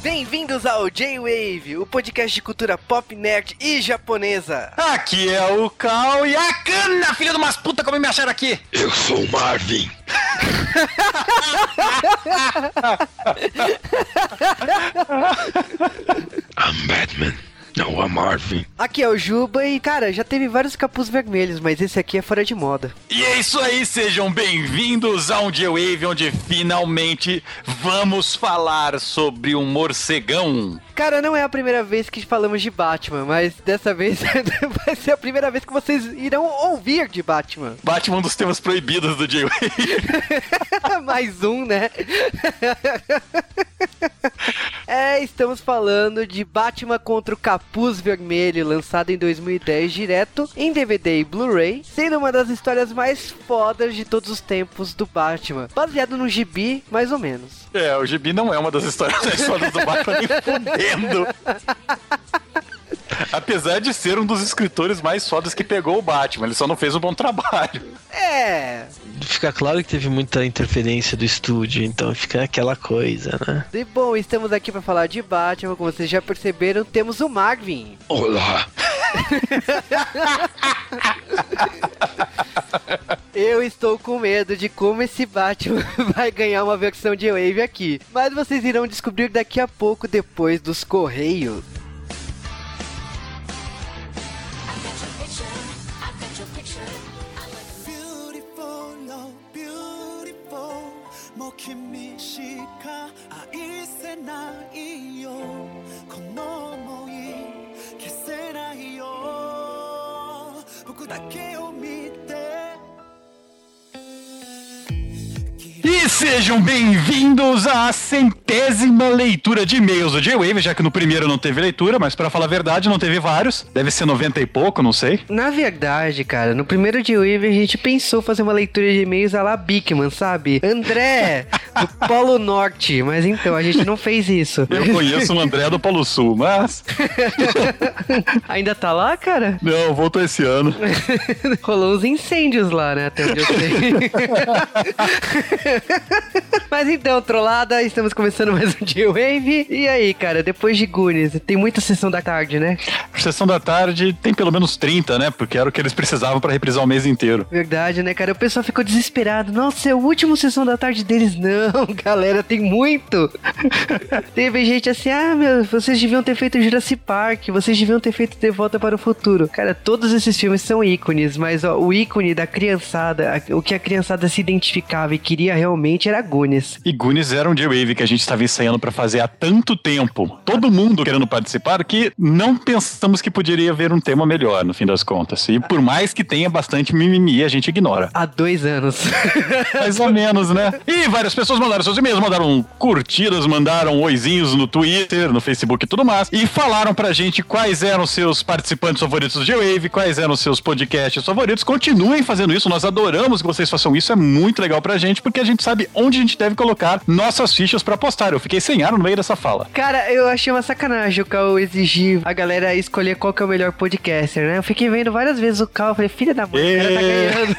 Bem-vindos ao J-Wave, o podcast de cultura pop, nerd e japonesa. Aqui é o Cal e a Cana, filha de umas puta, como me acharam aqui? Eu sou o Marvin. I'm Batman. Não, I'm Marvin. Aqui é o Juba e, cara, já teve vários capuz vermelhos, mas esse aqui é fora de moda. E é isso aí, sejam bem-vindos a um J-Wave onde finalmente vamos falar sobre um morcegão. Cara, não é a primeira vez que falamos de Batman, mas dessa vez vai ser a primeira vez que vocês irão ouvir de Batman. Batman é um dos temas proibidos do J-Wave. Mais um, né? é, estamos falando de Batman contra o Capuz Vermelho, lançado em 2010 direto em DVD e Blu-ray, sendo uma das histórias mais fodas de todos os tempos do Batman, baseado no gibi, mais ou menos. É, o gibi não é uma das histórias mais fodas do Batman, nem fudendo. Apesar de ser um dos escritores mais fodas que pegou o Batman, ele só não fez um bom trabalho. É. Fica claro que teve muita interferência do estúdio, então fica aquela coisa, né? E bom, estamos aqui para falar de Batman, como vocês já perceberam, temos o Marvin. Olá. Eu estou com medo de como esse Batman vai ganhar uma versão de Wave aqui. Mas vocês irão descobrir daqui a pouco depois dos Correios. だけを E sejam bem-vindos à centésima leitura de e-mails do J-Wave, já que no primeiro não teve leitura, mas pra falar a verdade, não teve vários. Deve ser 90 e pouco, não sei. Na verdade, cara, no primeiro de Wave a gente pensou fazer uma leitura de e-mails a la Bigman, sabe? André, do Polo Norte. Mas então, a gente não fez isso. Eu conheço o André do Polo Sul, mas. Ainda tá lá, cara? Não, voltou esse ano. Rolou uns incêndios lá, né? Até onde eu sei. Mas então, trollada, estamos começando mais um J-Wave. E aí, cara, depois de Goonies, tem muita sessão da tarde, né? Sessão da tarde tem pelo menos 30, né? Porque era o que eles precisavam pra reprisar o mês inteiro. Verdade, né, cara? O pessoal ficou desesperado. Nossa, é o último sessão da tarde deles. Não, galera, tem muito. Teve gente assim, ah, meu, vocês deviam ter feito Jurassic Park, vocês deviam ter feito De Volta para o Futuro. Cara, todos esses filmes são ícones, mas ó, o ícone da criançada, o que a criançada se identificava e queria realmente era Goonies. E Goonies era um J-Wave que a gente estava ensaiando pra fazer há tanto tempo. Todo mundo querendo participar que não pensamos que poderia haver um tema melhor, no fim das contas. E por mais que tenha bastante mimimi, a gente ignora. Há dois anos. Mais ou menos, né? E várias pessoas mandaram seus e-mails, mandaram curtidas, mandaram oizinhos no Twitter, no Facebook e tudo mais. E falaram pra gente quais eram seus participantes favoritos do J-Wave, quais eram seus podcasts favoritos. Continuem fazendo isso, nós adoramos que vocês façam isso, é muito legal pra gente, porque a gente sabe onde a gente deve colocar nossas fichas pra postar. Eu fiquei sem ar no meio dessa fala. Cara, eu achei uma sacanagem o Cal exigir a galera escolher qual que é o melhor podcaster, né? Eu fiquei vendo várias vezes o Cal, falei, filha da mãe, o cara tá ganhando.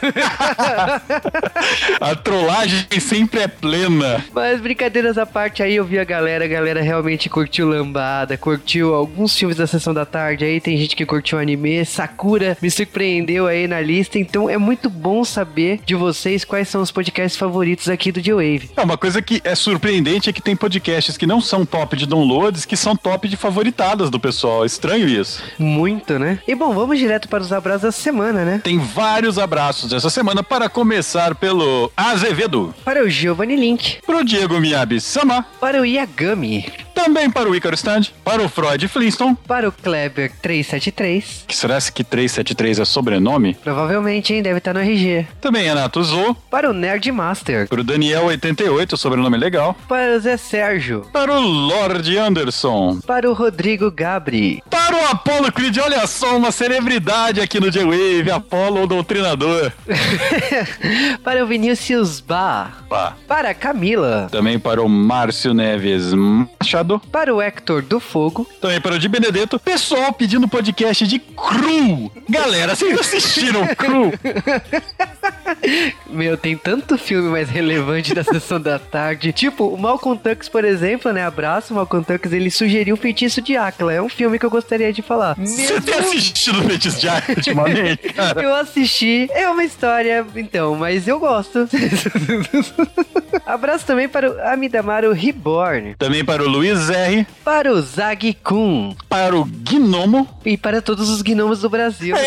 A trollagem sempre é plena. Mas brincadeiras à parte, aí eu vi a galera, a galera realmente curtiu Lambada, curtiu alguns filmes da Sessão da Tarde, aí tem gente que curtiu anime, Sakura me surpreendeu aí na lista, então é muito bom saber de vocês quais são os podcasts favoritos aqui do J-Wave. É, uma coisa que é surpreendente é que tem podcasts que não são top de downloads, que são top de favoritadas do pessoal. É Estranho isso. Muito, né? E bom, vamos direto para os abraços da semana, né? Tem vários abraços essa semana para começar pelo Azevedo, Para o Giovanni Link, pro Diego Miyabi Sama, para o Yagami, também para o Icaro Stand, para o Freud Flintstone, para o Kleber 373, que será que 373 é sobrenome? provavelmente, hein, deve estar no RG, Também Anato Zou, para o Nerd Master, para o Daniel88, sobrenome legal, para o Zé Sérgio, para o Lord Anderson, para o Rodrigo Gabri, para o Apollo Creed, olha só, uma celebridade aqui no J-Wave, Apollo o Doutrinador. para o Vinícius Bar, para a Camila, Também para o Márcio Neves Machado, Machado, Para o Hector do Fogo. também para o Di Benedetto, pessoal pedindo podcast de Cru. Galera, vocês assistiram Cru? Meu, tem tanto filme mais relevante da sessão da tarde. Tipo, o Malcolm Tux, por exemplo, né? Abraço, o Malcolm Tux, ele sugeriu o Feitiço de Áquila. É um filme que eu gostaria de falar. Você tem assistido Feitiço de Arte ultimamente, cara? Eu assisti, é uma história, então, mas eu gosto. Abraço também para o Amidamaru Reborn, Também para o Luiz R, para o Zag Kun para o Gnomo, e para todos os gnomos do Brasil. né?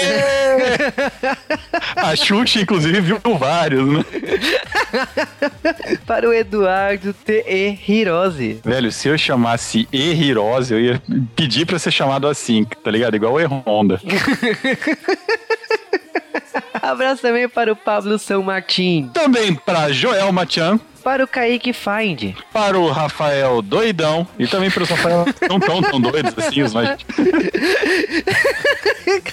a Xuxa, inclusive, viu vários, né? para o Eduardo T.E. Hirose. Velho, se eu chamasse E Hirose, eu ia pedir pra ser chamado assim, tá ligado? Igual o E Honda. Abraço também para o Pablo São Martin, Também para Joel Machan, para o Kaique Find, para o Rafael Doidão e também para os Rafael não tão tão doidos assim, os mais.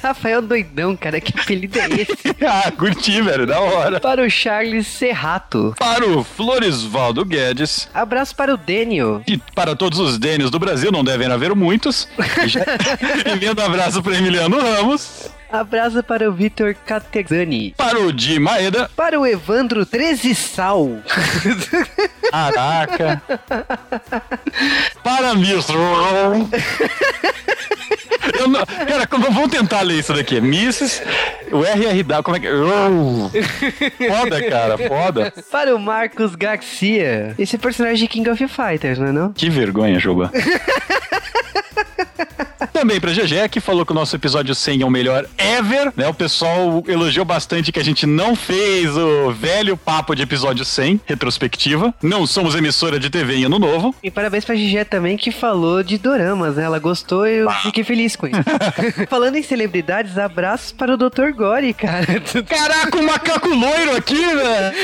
Rafael Doidão, cara, que apelido é esse? ah, curti, velho, da hora. para o Charles Serrato. Para o Floresvaldo Guedes Abraço para o Daniel. e para todos os Dênios do Brasil, não devem haver muitos. E já- um abraço para Emiliano Ramos, Abraço para o Vitor Categani. para o Di Maeda, Para o Evandro 13 Sal. Caraca. Para Mr. Eu não, cara, vamos tentar ler isso daqui. Misses, o RRW, como é que. Foda, cara, foda. para o Marcos Garcia. Esse é personagem de King of Fighters, não é não? Que vergonha, Juba. Também pra GG, que falou que o nosso episódio 100 é o melhor ever, né? O pessoal elogiou bastante que a gente não fez o velho papo de episódio 100, retrospectiva. Não somos emissora de TV em ano novo. E parabéns pra Gigi também que falou de doramas, né? Ela gostou e eu fiquei feliz com isso. Falando em celebridades, abraços para o Dr. Gore, cara. Caraca, o macaco loiro aqui, velho!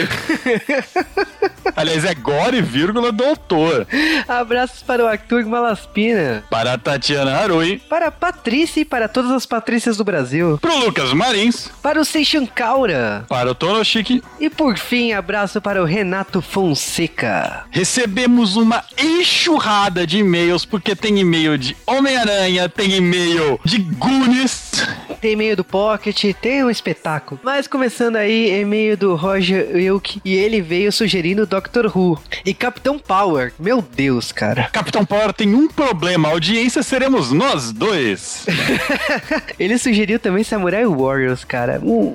Aliás, é Gore, vírgula, doutor. Abraços para o Arthur Malaspina. Para a Tatiana Harui. Para a Patrícia e para todas as Patrícias do Brasil. Pro Lucas Marins. Para o Seishan Kaura. Para o Tonoshiki. E por fim, abraço para o Renato Fonseca. Recebemos uma enxurrada de e-mails, porque tem e-mail de Homem-Aranha, tem e-mail de Goonies. Tem e-mail do Pocket, tem um espetáculo. Mas começando aí, e-mail do Roger Wilk. E ele veio sugerindo Doctor Who. E Capitão Power. Meu Deus, cara. Capitão Power tem um problema, a audiência seremos nós dois. Ele sugeriu também Samurai Warriors, cara. Um-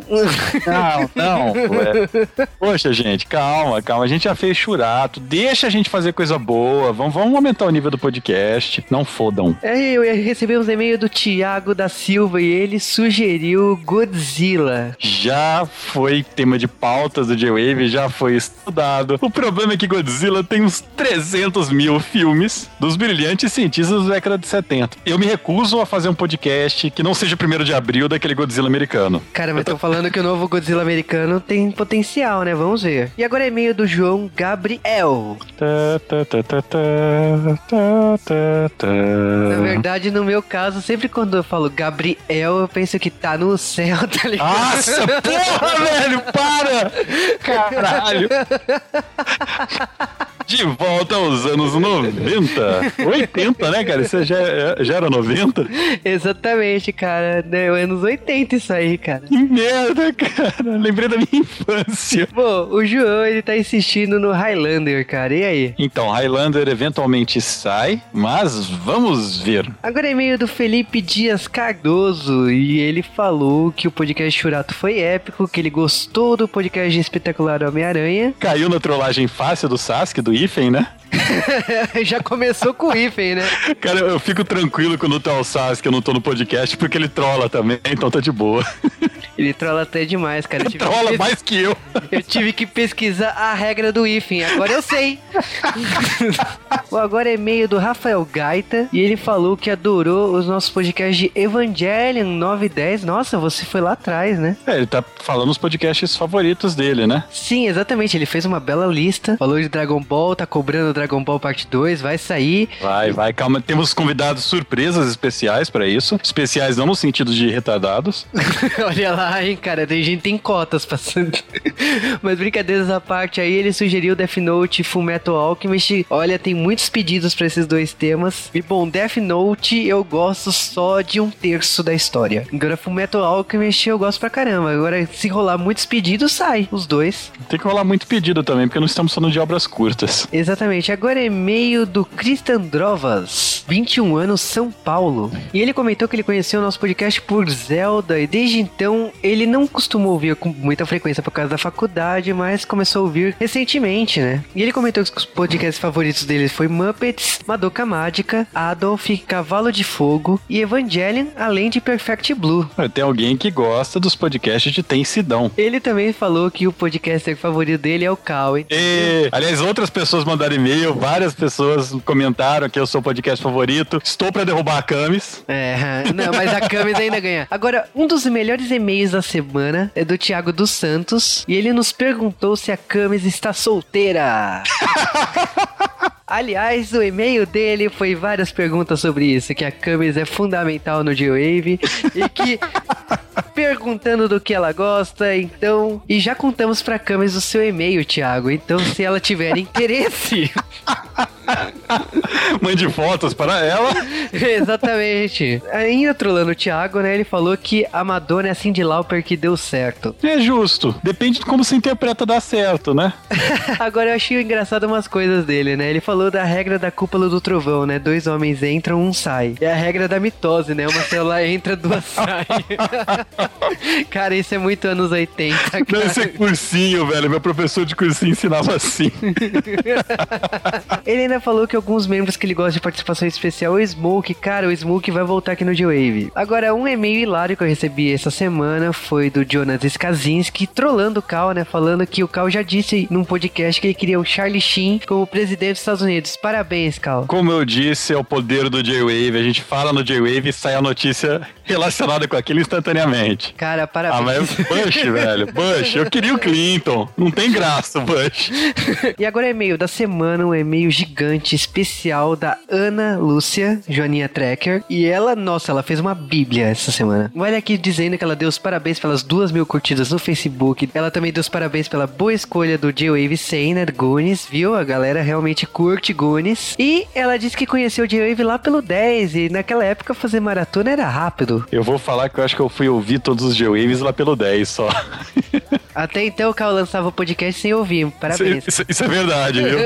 Não, não. ué. Poxa, gente, calma, calma. A gente já fez churato. Deixa a gente fazer coisa boa. Vamos, vamos aumentar o nível do podcast. Não fodam. É, eu recebemos e-mail do Thiago da Silva e ele sugeriu Godzilla. Já foi tema de pautas do J-Wave, já foi estudado. O problema é que Godzilla tem uns 300 mil filmes dos brilhantes cientistas da década de 70. Eu me recuso a fazer um podcast que não seja o 1 de abril daquele Godzilla americano. Cara, mas estão falando que o novo Godzilla americano tem potencial, né? Vamos ver. E agora é e-mail do João Gabriel. Tá, tá, tá, tá, tá, tá, tá, tá. Na verdade, no meu caso, sempre quando eu falo Gabriel, eu penso que tá no céu, tá ligado? Nossa, porra, velho, para! Caralho! De volta aos anos 90. 80, né, cara? Isso já, já era 90? Exatamente, cara. É anos 80 isso aí, cara. Que merda, cara. Lembrei da minha infância. Bom, o João, ele tá insistindo no Highlander, cara. E aí? Então, Highlander eventualmente sai, mas vamos ver. Agora é e-mail do Felipe Dias Cardoso e ele falou que o podcast Churato foi épico, que ele gostou do podcast Espetacular Homem-Aranha. Caiu na trollagem fácil do Sasuke, do Ifen, né? Já começou com o Ifen, né? Cara, eu fico tranquilo quando tá o Sasuke, eu não tô no podcast, porque ele trola também, então tá de boa. Ele trola até demais, cara. Que trola pes- mais que eu. eu tive que pesquisar a regra do Ifen, agora eu sei. Bom, agora é e-mail do Rafael Gaita e ele falou que adorou os nossos podcasts de Evangelion 9 e 10. Nossa, você foi lá atrás, né? É, ele tá falando os podcasts favoritos dele, né? Sim, exatamente. Ele fez uma bela lista. Falou de Dragon Ball, tá cobrando Dragon Ball Parte 2, vai sair. Vai, vai, calma. Temos convidados surpresas especiais pra isso. Especiais não no sentido de retardados. Olha lá. Cara, tem gente tem cotas passando. Mas brincadeiras à parte aí, ele sugeriu Death Note e Fullmetal Alchemist. Olha, tem muitos pedidos pra esses dois temas. E bom, Death Note eu gosto só de um terço da história. Agora Fullmetal Alchemist eu gosto pra caramba. Agora, se rolar muitos pedidos, sai os dois. Tem que rolar muito pedido também, porque não estamos falando de obras curtas. Exatamente. Agora é e-mail do Christian Drovas, 21 anos, São Paulo. E ele comentou que ele conheceu o nosso podcast por Zelda e desde então ele não costumou ouvir com muita frequência por causa da faculdade, mas começou a ouvir recentemente, né? E ele comentou que os podcasts favoritos dele foi Muppets, Madoka Mágica, Adolf, Cavalo de Fogo e Evangelion, além de Perfect Blue. Tem alguém que gosta dos podcasts de Tensidão. Ele também falou que o podcaster favorito dele é o Cowie. E, aliás, outras pessoas mandaram e-mail, várias pessoas comentaram que é o seu podcast favorito. Estou pra derrubar a Camis. É, não, mas a Camis ainda ganha. Agora, um dos melhores e-mails da semana é do Thiago dos Santos e ele nos perguntou se a Camis está solteira. Aliás, o e-mail dele foi várias perguntas sobre isso, que a Camis é fundamental no G-Wave e que perguntando do que ela gosta, então, e já contamos pra Camis o seu e-mail, Thiago. Então, se ela tiver interesse, Mande fotos para ela. exatamente. Ainda trolando o Thiago, né? Ele falou que a Madonna é a Cindy Lauper que deu certo. É justo. Depende de como se interpreta dar certo, né? Agora eu achei engraçado umas coisas dele, né? Ele falou da regra da cúpula do trovão, né? Dois homens entram, um sai. É a regra da mitose, né? Uma célula entra, duas sai. cara, isso é muito anos 80, Não, cara. esse é cursinho, velho. Meu professor de cursinho ensinava assim. Ele ainda falou que alguns membros que ele gosta de participação especial, o Smoke, cara, o Smoke vai voltar aqui no G-Wave. Agora, um e-mail hilário que eu recebi essa semana foi do Jonas Skazinski, trollando o Cal, né? Falando que o Cal já disse num podcast que ele queria o Charlie Sheen como presidente dos Estados Unidos. Parabéns, Cal. Como eu disse, é o poder do J-Wave. A gente fala no J-Wave e sai a notícia relacionada com aquilo instantaneamente. Cara, Ah, parabéns. mas Bush, velho. Bush. Eu queria o Clinton. Não tem graça, Bush. E agora é e-mail da semana, um e-mail gigante especial da Ana Lúcia, Joaninha Trekker. E ela, nossa, ela fez uma bíblia essa semana. Olha aqui dizendo que ela deu os parabéns pelas duas mil curtidas no Facebook. Ela também deu os parabéns pela boa escolha do J-Wave Seiner Goonies, viu? A galera realmente curte Goonies. E ela disse que conheceu o J-Wave lá pelo 10 e naquela época fazer maratona era rápido. Eu vou falar que eu acho que eu fui ouvir todos os J-Waves lá pelo 10 só. Até então o Cal lançava o podcast sem ouvir. Parabéns. Isso, isso é verdade, viu?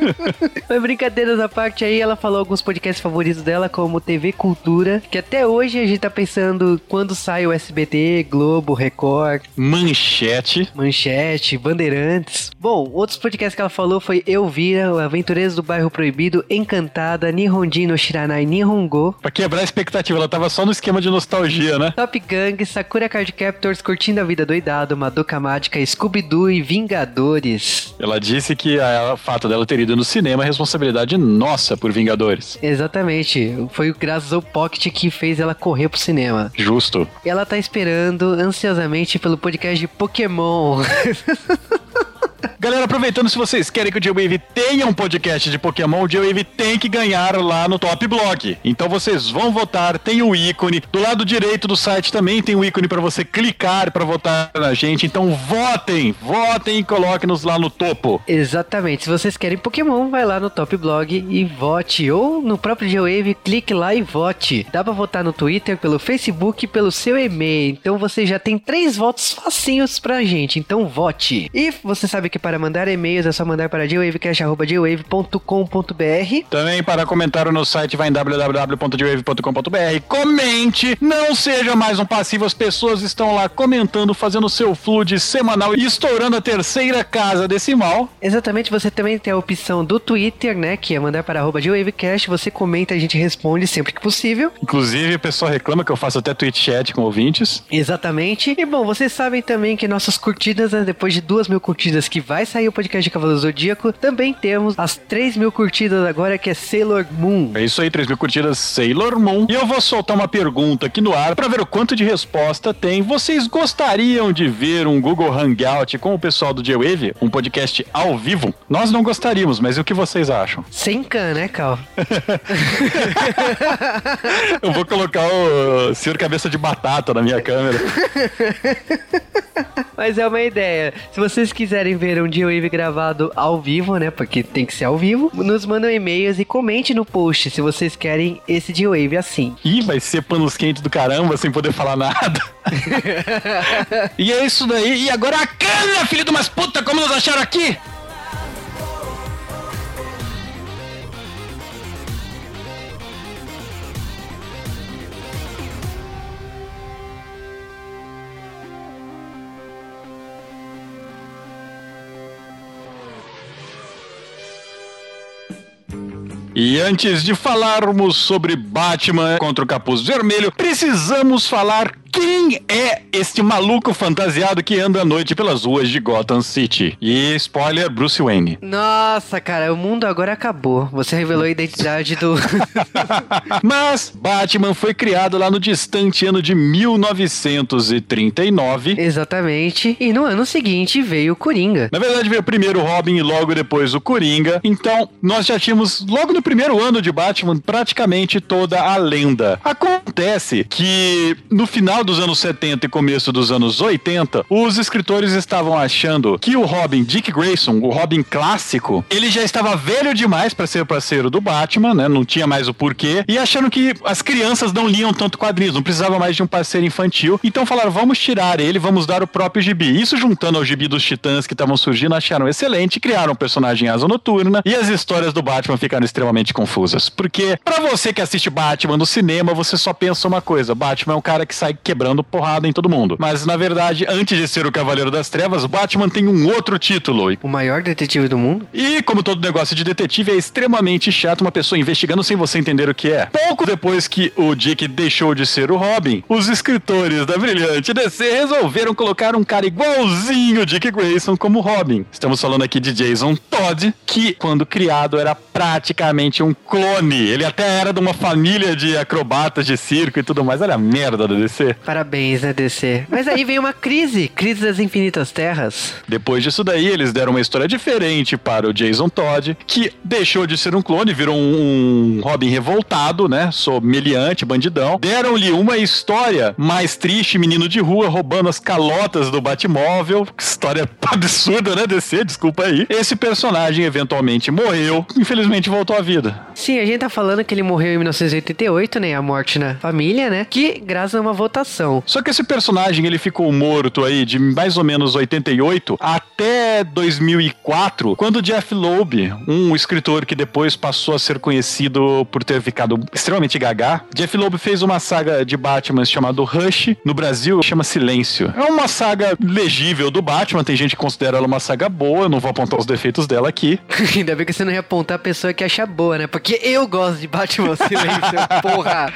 Mas brincadeiras à parte aí, ela falou alguns podcasts favoritos dela, como TV Cultura, que até hoje a gente tá pensando quando sai o SBT, Globo, Record, Manchete. Manchete, Bandeirantes. Bom, outros podcasts que ela falou foi Elvira, o Aventureiros do Bairro Proibido, Encantada, Nihonjin no Shiranai Nihongo, Pra quebrar a expectativa, ela tava só no esquema de nostalgia, né? Top Gang, Sakura Card Captors, Curtindo a Vida Doidado, Madoka Mágica, Scooby-Doo e Vingadores. Ela disse que a- o fato dela ter ido no cinema é responsabilidade nossa por Vingadores. Exatamente, foi graças ao Pocket que fez ela correr pro cinema. Justo. Ela tá esperando ansiosamente pelo podcast de Pokémon. Galera, aproveitando, se vocês querem que o J-Wave tenha um podcast de Pokémon, o J-Wave tem que ganhar lá no Top Blog. Então vocês vão votar, tem o ícone. Do lado direito do site também tem o ícone para você clicar para votar na gente. Então votem, votem e coloquem-nos lá no topo. Exatamente. Se vocês querem Pokémon, vai lá no Top Blog e vote. Ou no próprio G-Wave, clique lá e vote. Dá pra votar no Twitter, pelo Facebook e pelo seu e-mail. Então você já tem três votos facinhos pra gente. Então vote. E você sabe que para mandar e-mails é só mandar para jwavecast.jwave.com.br. Também para comentário no site vai em www.jwave.com.br. Comente, não seja mais um passivo. As pessoas estão lá comentando, fazendo seu flood semanal e estourando a terceira casa decimal. Exatamente, você também tem a opção do Twitter, né? Que é mandar para arroba. Você comenta, a gente responde sempre que possível. Inclusive, o pessoal reclama que eu faço até tweet chat com ouvintes. Exatamente. E bom, vocês sabem também que nossas curtidas, né, depois de duas mil curtidas, que vai sair o podcast de Cavaleiro Zodíaco. Também temos as 3 mil curtidas agora, que é Sailor Moon. É isso aí, 3 mil curtidas Sailor Moon. E eu vou soltar uma pergunta aqui no ar pra ver o quanto de resposta tem. Vocês gostariam de ver um Google Hangout com o pessoal do J-Wave? Um podcast ao vivo? Nós não gostaríamos, mas o que vocês acham? Sem can, né, Cal? Eu vou colocar o senhor cabeça de batata na minha câmera. Mas é uma ideia. Se vocês quiserem ver um G-Wave gravado ao vivo, né? Porque tem que ser ao vivo, nos mandam e-mails e comente no post se vocês querem esse G-Wave assim. Ih, vai ser panos quentes do caramba sem poder falar nada. e é isso daí. E agora a cana, filho de umas puta, como nos acharam aqui? E antes de falarmos sobre Batman contra o Capuz Vermelho, precisamos falar quem é este maluco fantasiado que anda à noite pelas ruas de Gotham City. E spoiler, Bruce Wayne. Nossa, cara, o mundo agora acabou. Você revelou a identidade do. Mas Batman foi criado lá no distante ano de 1939. Exatamente. E no ano seguinte veio o Coringa. Na verdade, veio primeiro o Robin e logo depois o Coringa. Então, nós já tínhamos, logo no primeiro ano de Batman, praticamente toda a lenda. Acontece que no final dos anos 70 e começo dos anos 80, os escritores estavam achando que o Robin Dick Grayson, o Robin clássico, ele já estava velho demais para ser parceiro do Batman, né? Não tinha mais o porquê. E achando que as crianças não liam tanto quadrinhos, não precisava mais de um parceiro infantil. Então falaram, vamos tirar ele, vamos dar o próprio gibi. Isso juntando ao gibi dos Titãs que estavam surgindo, acharam excelente, criaram um personagem asa noturna e as histórias do Batman ficaram extremamente confusas. Porque para você que assiste Batman no cinema, você só pensa uma coisa: Batman é um cara que sai quebrando porrada em todo mundo. Mas na verdade, antes de ser o Cavaleiro das Trevas, Batman tem um outro título. O maior detetive do mundo? E como todo negócio de detetive é extremamente chato uma pessoa investigando sem você entender o que é. Pouco depois que o Dick deixou de ser o Robin, os escritores da brilhante DC resolveram colocar um cara igualzinho Dick Grayson como Robin. Estamos falando aqui de Jason Todd, que quando criado era praticamente um clone. Ele até era de uma família de acrobatas de circo e tudo mais. Olha a merda da DC. Parabéns, né, DC? Mas aí veio uma crise crise das infinitas terras. Depois disso daí, eles deram uma história diferente para o Jason Todd, que deixou de ser um clone, virou um, um Robin revoltado, né? Someliante, bandidão. Deram-lhe uma história mais triste, menino de rua roubando as calotas do Batmóvel. História absurda, né, DC? Desculpa aí. Esse personagem eventualmente morreu, infelizmente voltou à vida. Sim, a gente tá falando que ele morreu em 1988, né? A morte na família, né? Que graças a uma votação. Só que esse personagem ele ficou morto aí de mais ou menos 88 até 2004, quando Jeff Loeb, um escritor que depois passou a ser conhecido por ter ficado extremamente gaga, Jeff Loeb fez uma saga de Batman chamado Rush, no Brasil chama Silêncio. É uma saga legível do Batman, tem gente que considera ela uma saga boa, eu não vou apontar os defeitos dela aqui. Ainda bem que você não ia apontar a pessoa que acha boa, né? Porque eu gosto de Batman Silêncio, porra.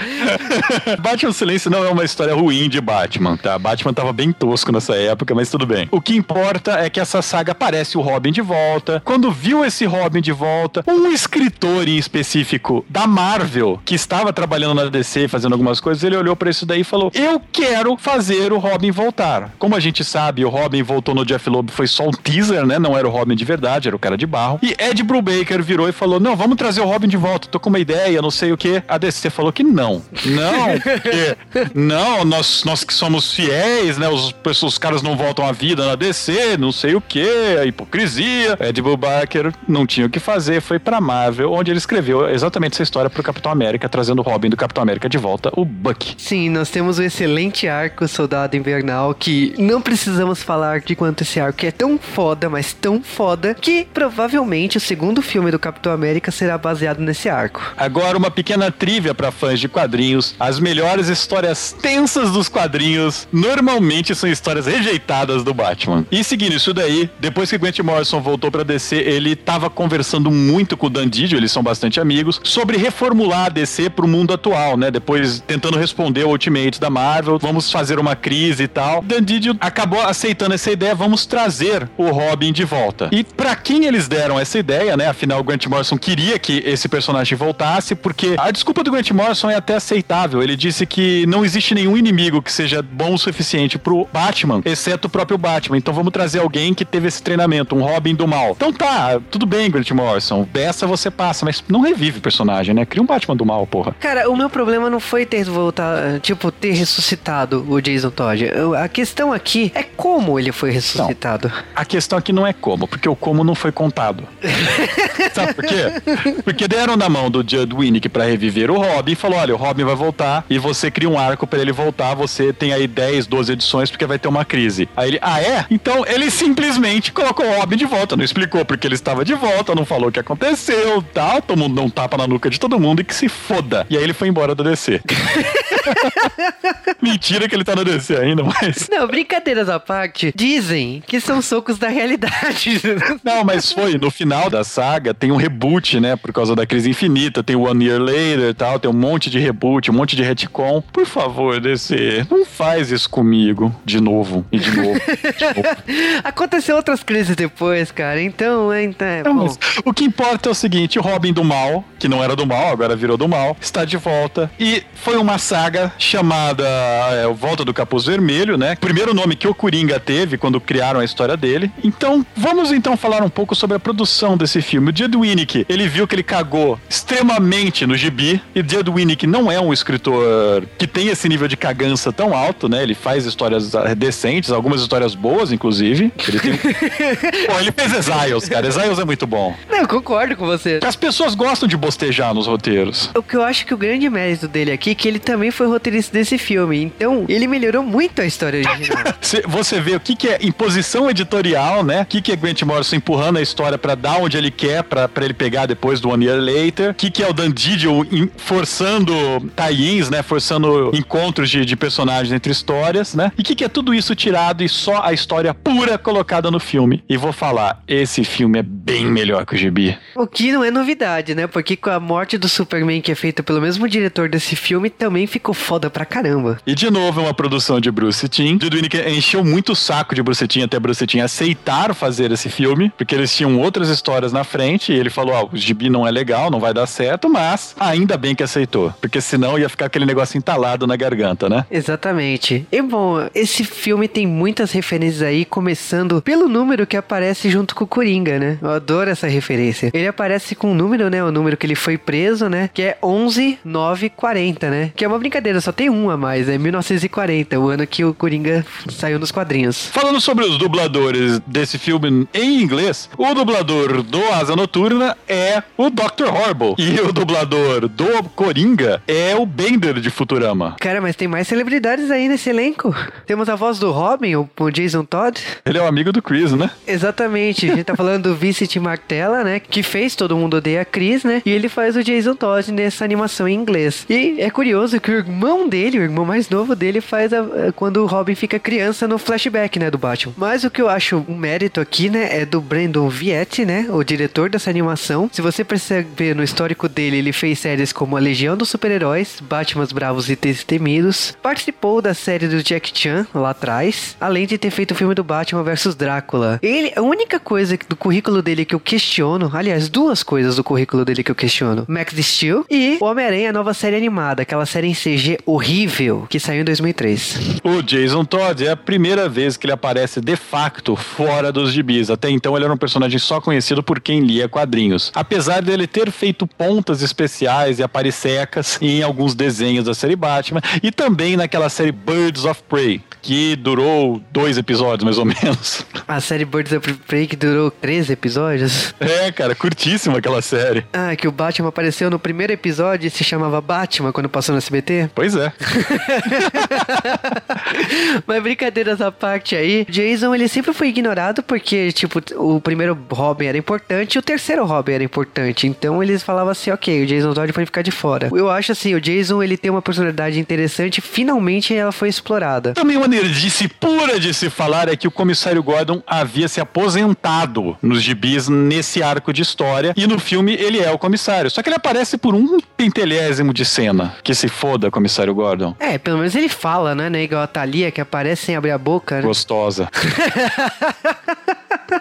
Batman Silêncio não é uma história ruim de Batman, tá? Batman tava bem tosco nessa época, mas tudo bem. O que importa é que essa saga aparece o Robin de volta. Quando viu esse Robin de volta, um escritor em específico da Marvel, que estava trabalhando na DC, fazendo algumas coisas, ele olhou pra isso daí e falou: Eu quero fazer o Robin voltar. Como a gente sabe, o Robin voltou no Jeff Loeb, foi só um teaser, né? Não era o Robin de verdade, era o cara de barro. E Ed Brubaker virou e falou: Não, vamos trazer o Robin de volta, tô com uma ideia, não sei o que. A DC falou que não. Não, porque não, nós, nós que somos fiéis, né? Os, os caras não voltam à vida na DC, não sei o que, a hipocrisia. Ed Brubaker não tinha o que fazer, foi pra Marvel, onde ele escreveu exatamente essa história pro Capitão América, trazendo o Robin do Capitão América de volta, o Buck. Sim, nós temos o excelente arco Soldado Invernal, que não precisamos falar de quanto esse arco é tão foda, mas tão foda, que provavelmente o segundo filme do Capitão América será baseado nesse arco. Agora, uma pequena trivia para fãs de quadrinhos. As melhores histórias tensas dos quadrinhos normalmente são histórias rejeitadas do Batman. E seguindo isso daí, depois que Grant Morrison voltou pra DC, ele tava conversando muito com o Dan Didio, eles são bastante amigos, sobre reformular a DC pro mundo atual, né? Depois tentando responder ao Ultimate da Marvel, vamos fazer uma crise e tal. Dan Didio acabou aceitando essa ideia, vamos trazer o Robin de volta. E pra quem eles deram essa ideia, né? Afinal, o Grant Morrison queria que esse personagem voltasse, porque a desculpa do Grant Morrison é até aceitável. Ele disse que não existe nenhum inimigo que seja bom o suficiente pro Batman, exceto o próprio Batman. Então vamos trazer alguém que teve esse treinamento, um Robin do mal. Então tá, tudo bem, Grant Morrison. Dessa você passa, mas não revive o personagem, né? Cria um Batman do mal, porra. Cara, o meu problema não foi ter voltado, tipo, ter ressuscitado o Jason Todd. A questão aqui é como ele foi ressuscitado. A questão aqui não é como, porque o como não foi contado. Sabe por quê? Porque deram na mão do Judd Winnick pra reviver o Robin e falou: olha, o Robin vai voltar e você cria um arco pra ele voltar. Você tem aí 10, 12 edições porque vai ter uma crise. Aí ele, ah, é? Então ele simplesmente colocou o Robin de volta. Não explicou porque ele estava de volta, não falou o que aconteceu, tal. Todo mundo deu um tapa na nuca de todo mundo e que se foda. E aí ele foi embora do DC. Mentira que ele tá no DC ainda, mas. Não, brincadeiras à parte, dizem que são socos da realidade. Não, mas foi. No final da saga tem um reboot, né? Por causa da crise infinita. Tem One Year Later e tal. Tem um monte de reboot, um monte de retcon. Por favor, DC, não faz isso comigo. De novo. E de novo. de novo. Aconteceu outras crises depois, cara. Então, é, então é Não, o que importa é o seguinte: o Robin do Mal, que não era do mal, agora virou do mal, está de volta. E foi uma saga chamada é, O Volta do Capuz Vermelho, né? Primeiro nome que o Coringa teve quando criaram a história dele. Então, vamos então falar um pouco sobre a produção desse filme. O Judd Winnick, ele viu que ele cagou extremamente no gibi. E Judd Winnick não é um escritor que tem esse nível de cagança tão alto, né? Ele faz histórias ah, decentes, algumas histórias boas, inclusive. Ele tem... Pô, ele fez Exiles, cara. Exiles é muito bom. Não, eu concordo com você. As pessoas gostam de bostejar nos roteiros. O que eu acho que o grande mérito dele aqui é que ele também foi roteirista desse filme. Então, ele melhorou muito a história original. Cê- Você vê o que, que é imposição editorial, né? O que, que é Grant Morrison empurrando a história pra dar onde ele quer, pra pra ele pegar depois do One Year Later. O que, que é o Dan Didio forçando tie-ins, né? Forçando encontros de, de personagens entre histórias, né? E o que, que é tudo isso tirado e só a história pura colocada no filme. E vou falar, esse filme é bem melhor que o Gibi. o que não é novidade, né? Porque com a morte do Superman, que é feita pelo mesmo diretor desse filme, também ficou foda pra caramba. E de novo é uma produção de Bruce Timm. Judd Winnick encheu muito o saco de Bruce Timm até Bruce Timm aceitar fazer esse filme, porque eles tinham outras histórias na frente e ele falou, ó, o gibi não é legal, não vai dar certo, mas ainda bem que aceitou, porque senão ia ficar aquele negócio entalado na garganta, né? Exatamente. E bom, esse filme tem muitas referências aí, começando pelo número que aparece junto com o Coringa, né? Eu adoro essa referência. Ele aparece com um número, né? O número que ele foi preso, né? Que é 11940, né? Que é uma brincadeira, só tem um a mais, é 1940, o ano que o Coringa saiu nos quadrinhos. Falando sobre os dubladores desse filme em inglês, o dublador do Asa Noturna é o Dr. Horrible. E o dublador do Coringa é o Bender de Futurama. Cara, mas tem mais celebridades aí nesse elenco. Temos a voz do Robin, o o Jason Todd. Ele é o amigo do Chris, né? Exatamente, a gente tá falando do Vincent Martella, né? Que fez Todo Mundo Odeia a Chris, né? E ele faz o Jason Todd nessa animação em inglês. E é curioso que o irmão dele, o irmão mais novo dele, faz a- a- quando o Robin fica criança no flashback, né? Do Batman. Mas o que eu acho um mérito aqui, né? É do Brandon Vietti, né? O diretor dessa animação. Se você perceber no histórico dele, ele fez séries como A Legião dos Super-Heróis, Batman Bravos e Destemidos. Participou da série do Jack Chan lá atrás, além de ter feito o filme do Batman vs Drácula. Ele, a única coisa do currículo dele que eu questiono, aliás, duas coisas do currículo dele que eu questiono: Max Steel e Homem-Aranha, nova série animada, aquela série em CG horrível que saiu em 2003. O Jason Todd é a primeira vez que ele aparece de facto fora dos gibis. Até então ele era um personagem só conhecido por quem lia quadrinhos. Apesar dele ter feito pontas especiais e aparececas em alguns desenhos da série Batman e também naquela série Birds of Prey, que durou dois episódios mais ou menos. A série Birds of Prey que durou 13 episódios. É, cara, curtíssima aquela série. Ah, que o Batman apareceu no primeiro episódio e se chamava Batman quando passou no SBT. Né? Pois é. Mas brincadeiras à parte aí, Jason ele sempre foi ignorado porque, tipo, o primeiro Robin era importante e o terceiro Robin era importante. Então eles falavam assim, ok, o Jason Todd pode ficar de fora. Eu acho assim, o Jason ele tem uma personalidade interessante, finalmente ela foi explorada. Também uma nerdice pura de se falar é que o comissário Gordon havia se aposentado nos gibis nesse arco de história e no filme ele é o comissário. Só que ele aparece por um pentelésimo de cena. Que se foda, comissário Gordon. É, pelo menos ele fala, né? né igual a Thalia, que aparece sem abrir a boca, né? Gostosa.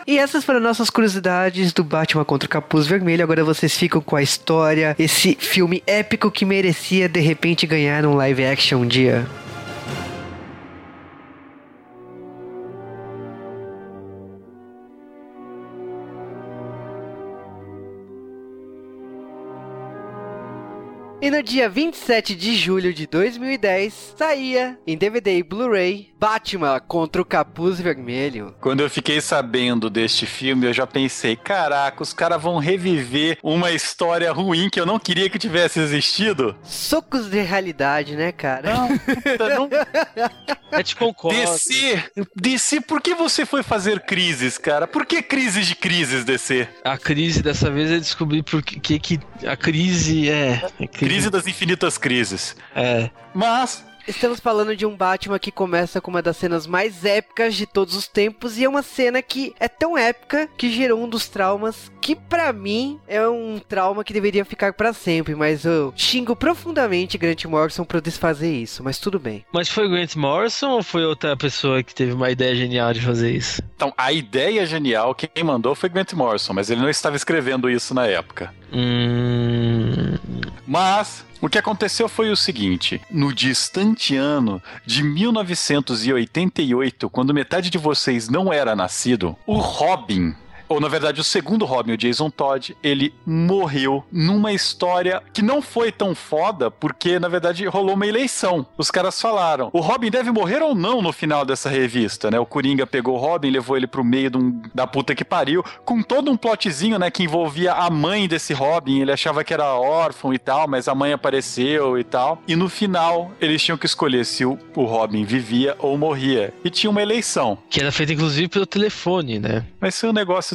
E essas foram nossas curiosidades do Batman contra o Capuz Vermelho. Agora vocês ficam com a história, esse filme épico que merecia de repente ganhar um live action um dia. E no dia 27 de julho de 2010, saía em DVD e Blu-ray Batman contra o Capuz Vermelho. Quando eu fiquei sabendo deste filme, eu já pensei, caraca, os caras vão reviver uma história ruim que eu não queria que tivesse existido. Socos de realidade, né, cara? Não, puta, não. Eu te concordo. DC, DC, por que você foi fazer crises, cara? Por que crises de crises, DC? A crise dessa vez eu descobri por que, que a crise é. é Crise das infinitas crises. É. Mas Estamos falando de um Batman que começa com uma das cenas mais épicas de todos os tempos e é uma cena que é tão épica que gerou um dos traumas que pra mim é um trauma que deveria ficar pra sempre, mas eu xingo profundamente Grant Morrison por desfazer isso, mas tudo bem. Mas foi o Grant Morrison ou foi outra pessoa que teve uma ideia genial de fazer isso? Então, a ideia genial, quem mandou foi Grant Morrison, mas ele não estava escrevendo isso na época. Hum. Mas o que aconteceu foi o seguinte: no distante ano de 1988, quando metade de vocês não era nascido, o Robin ou na verdade o segundo Robin, o Jason Todd, ele morreu numa história que não foi tão foda, porque na verdade rolou uma eleição. Os caras falaram: o Robin deve morrer ou não no final dessa revista, né? O Coringa pegou o Robin, levou ele pro meio de um- da puta que pariu, com todo um plotzinho, né, que envolvia a mãe desse Robin. Ele achava que era órfão e tal, mas a mãe apareceu e tal. E no final, eles tinham que escolher se o, o Robin vivia ou morria. E tinha uma eleição. Que era feita inclusive pelo telefone, né? Mas foi um negócio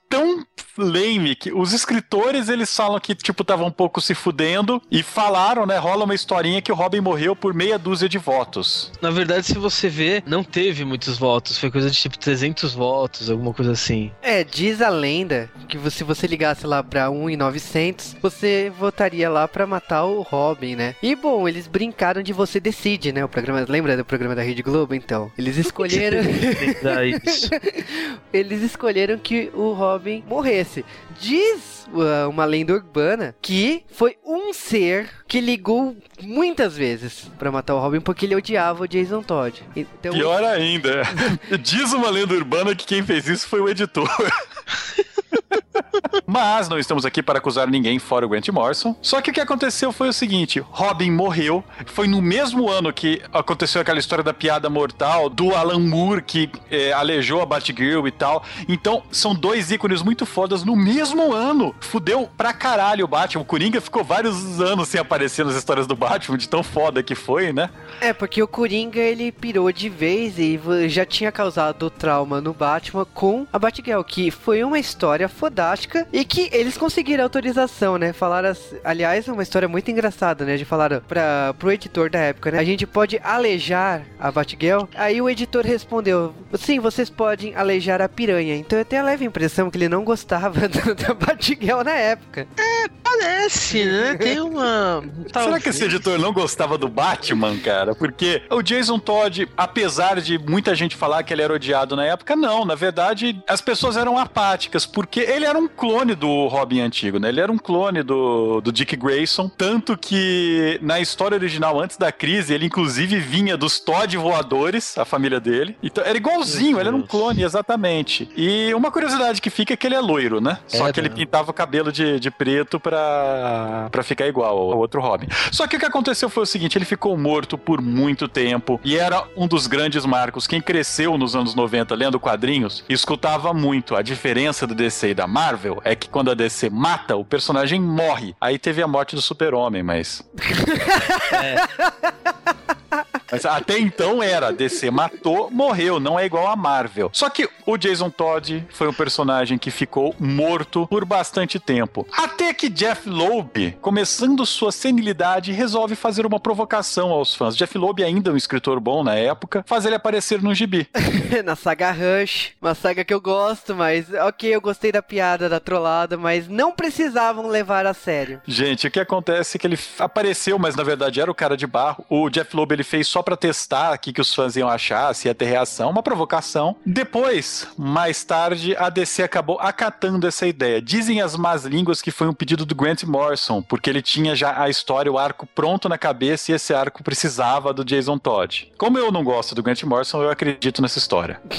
tão lame que os escritores eles falam que tipo tava um pouco se fudendo e falaram, né, rola uma historinha que o Robin morreu por meia dúzia de votos. Na verdade, se você ver, não teve muitos votos. Foi coisa de tipo 300 votos, alguma coisa assim. É, diz a lenda que você- se você ligasse lá pra 1 em 900, você votaria lá pra matar o Robin, né? E bom, eles brincaram de Você Decide, né? O programa, lembra do programa da Rede Globo? Então, eles escolheram... Eles escolheram que o Robin morresse. Diz uma lenda urbana que foi um ser que ligou muitas vezes pra matar o Robin porque ele odiava o Jason Todd. Então, Pior ainda, diz uma lenda urbana que quem fez isso foi o editor. Mas não estamos aqui para acusar ninguém fora o Grant Morrison. Só que o que aconteceu foi o seguinte: Robin morreu. Foi no mesmo ano que aconteceu aquela história da piada mortal do Alan Moore que eh, aleijou a Batgirl e tal. Então são dois ícones muito fodas no mesmo ano. Fudeu pra caralho o Batman. O Coringa ficou vários anos sem aparecer nas histórias do Batman, de tão foda que foi, né? É, porque o Coringa ele pirou de vez e já tinha causado trauma no Batman com a Batgirl, que foi uma história fodástica e que eles conseguiram autorização, né? Falaram, aliás, é uma história muito engraçada, né? De falaram para pro editor da época, né? A gente pode alejar a Batgirl? Aí o editor respondeu: Sim, vocês podem alejar a piranha. Então eu tenho a leve impressão que ele não gostava da, da Na época. Parece, né? Tem uma. Será que esse editor não gostava do Batman, cara? Porque o Jason Todd, apesar de muita gente falar que ele era odiado na época, não. Na verdade, as pessoas eram apáticas, porque ele era um clone do Robin antigo, né? Ele era um clone do, do Dick Grayson. Tanto que na história original, antes da crise, ele inclusive vinha dos Todd voadores, a família dele. Então, era igualzinho, ele era um clone, exatamente. E uma curiosidade que fica é que ele é loiro, né? Só É, que ele né? Pintava o cabelo de, de preto pra, pra ficar igual ao, outro Robin. Só que o que aconteceu foi o seguinte: ele ficou morto por muito tempo e era um dos grandes marcos. Quem cresceu nos anos 90 lendo quadrinhos escutava muito. A diferença do DC e da Marvel é que quando a DC mata, o personagem morre. Aí teve a morte do Super-Homem, mas. Mas até então era, DC matou, morreu, não é igual a Marvel. Só que o Jason Todd foi um personagem que ficou morto por bastante tempo. Até que Jeff Loeb, começando sua senilidade, resolve fazer uma provocação aos fãs. Jeff Loeb, ainda um escritor bom na época, faz ele aparecer no gibi. Na saga Rush, uma saga que eu gosto, mas ok, eu gostei da piada, da trollada, mas não precisavam levar a sério. Gente, o que acontece é que ele apareceu, mas na verdade era o cara de barro. O Jeff Loeb ele fez só pra testar aqui que os fãs iam achar, se ia ter reação, uma provocação. Depois, mais tarde, a DC acabou acatando essa ideia. Dizem as más línguas que foi um pedido do Grant Morrison, porque ele tinha já a história, o arco pronto na cabeça e esse arco precisava do Jason Todd. Como eu não gosto do Grant Morrison, eu acredito nessa história.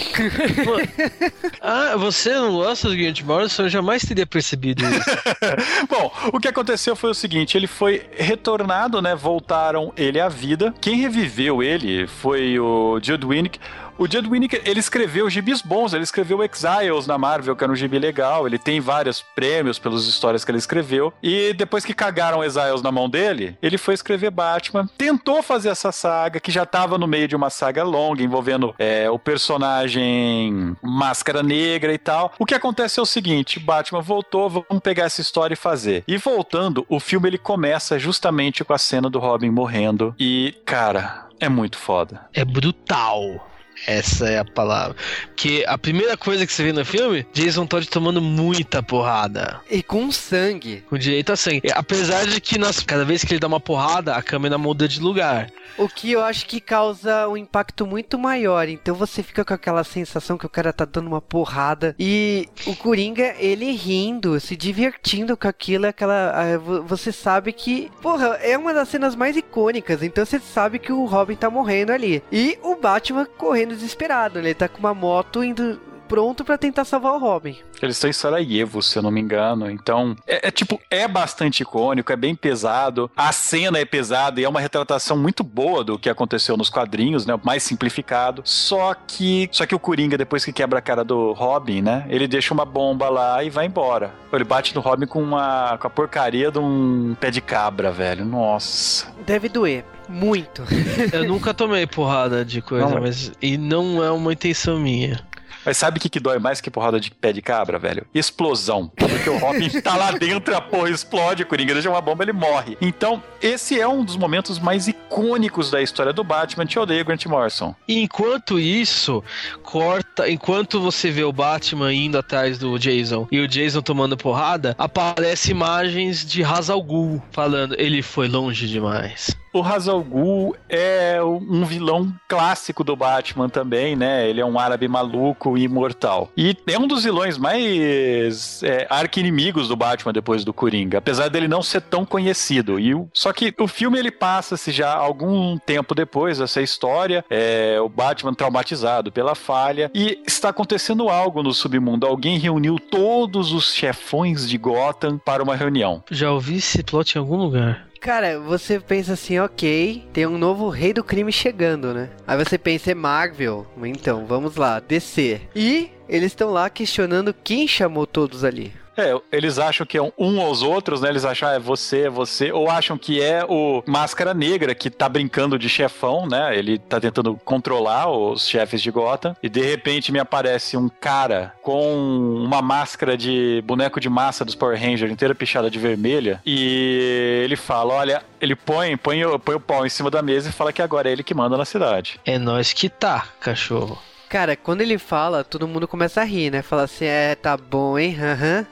Ah, você não gosta do Grant Morrison? Eu jamais teria percebido isso. Bom, o que aconteceu foi o seguinte: ele foi retornado, né? Voltaram ele à vida. Quem reviveu ele foi o Judd Winnick. O Judd Winnick, ele escreveu gibis bons, ele escreveu Exiles na Marvel, que era um gibi legal, ele tem vários prêmios pelas histórias que ele escreveu, e depois que cagaram Exiles na mão dele, ele foi escrever Batman, tentou fazer essa saga, que já tava no meio de uma saga longa, envolvendo é, o personagem Máscara Negra e tal. O que acontece é o seguinte, Batman voltou, vamos pegar essa história e fazer. E voltando, o filme ele começa justamente com a cena do Robin morrendo, e, cara... É muito foda. É brutal. Essa é a palavra. Porque a primeira coisa que você vê no filme, Jason Todd tomando muita porrada. E com sangue. Com direito a sangue. Apesar de que nas, cada vez que ele dá uma porrada, a câmera muda de lugar. O que eu acho que causa um impacto muito maior. Então você fica com aquela sensação que o cara tá dando uma porrada. E o Coringa, ele rindo, se divertindo com aquilo. Aquela. ah, vo- Você sabe que. Porra, é uma das cenas mais icônicas. Então você sabe que o Robin tá morrendo ali. E o Batman correndo desesperado. Ele tá com uma moto indo. Pronto pra tentar salvar o Robin. Eles estão em Sarajevo, se eu não me engano. Então, é, é tipo, é bastante icônico, é bem pesado. A cena é pesada e é uma retratação muito boa do que aconteceu nos quadrinhos, né? Mais simplificado. Só que. Só que o Coringa, depois que quebra a cara do Robin, né? Ele deixa uma bomba lá e vai embora. Ele bate no Robin com uma. com a porcaria de um pé de cabra, velho. Nossa. Deve doer. Muito. Eu nunca tomei porrada de coisa, Não, mas. E não é uma intenção minha. Mas sabe o que, que dói mais que porrada de pé de cabra, velho? Explosão. Porque o Robin tá lá dentro, a porra explode, o Coringa deixa uma bomba, ele morre. Então, esse é um dos momentos mais icônicos da história do Batman. Te odeio, Grant Morrison. E enquanto isso, corta. Enquanto você vê o Batman indo atrás do Jason e o Jason tomando porrada, aparece imagens de Ra's al Ghul falando: ele foi longe demais. O Ra's al Ghul é um vilão clássico do Batman também, né? Ele é um árabe maluco e imortal. E é um dos vilões mais é, arqui-inimigos do Batman depois do Coringa, apesar dele não ser tão conhecido. E o- só que o filme ele passa-se já algum tempo depois dessa história, é, o Batman traumatizado pela falha e está acontecendo algo no submundo. Alguém reuniu todos os chefões de Gotham para uma reunião. Já ouvi esse plot em algum lugar. Cara, você pensa assim, ok, tem um novo rei do crime chegando, né? Aí você pensa, é Marvel. Então, vamos lá, DC. E eles estão lá questionando quem chamou todos ali. É, eles acham que é um, um aos outros, né? Eles acham, ah, é você, é você. Ou acham que é o Máscara Negra que tá brincando de chefão, né? Ele tá tentando controlar os chefes de Gotham. E de repente me aparece um cara com uma máscara de boneco de massa dos Power Rangers inteira pichada de vermelha. E ele fala: olha, ele põe, põe, põe o pau em cima da mesa e fala que agora é ele que manda na cidade. É nós que tá, cachorro. Cara, quando ele fala, todo mundo começa a rir, né? Fala assim, é, tá bom, hein? Aham.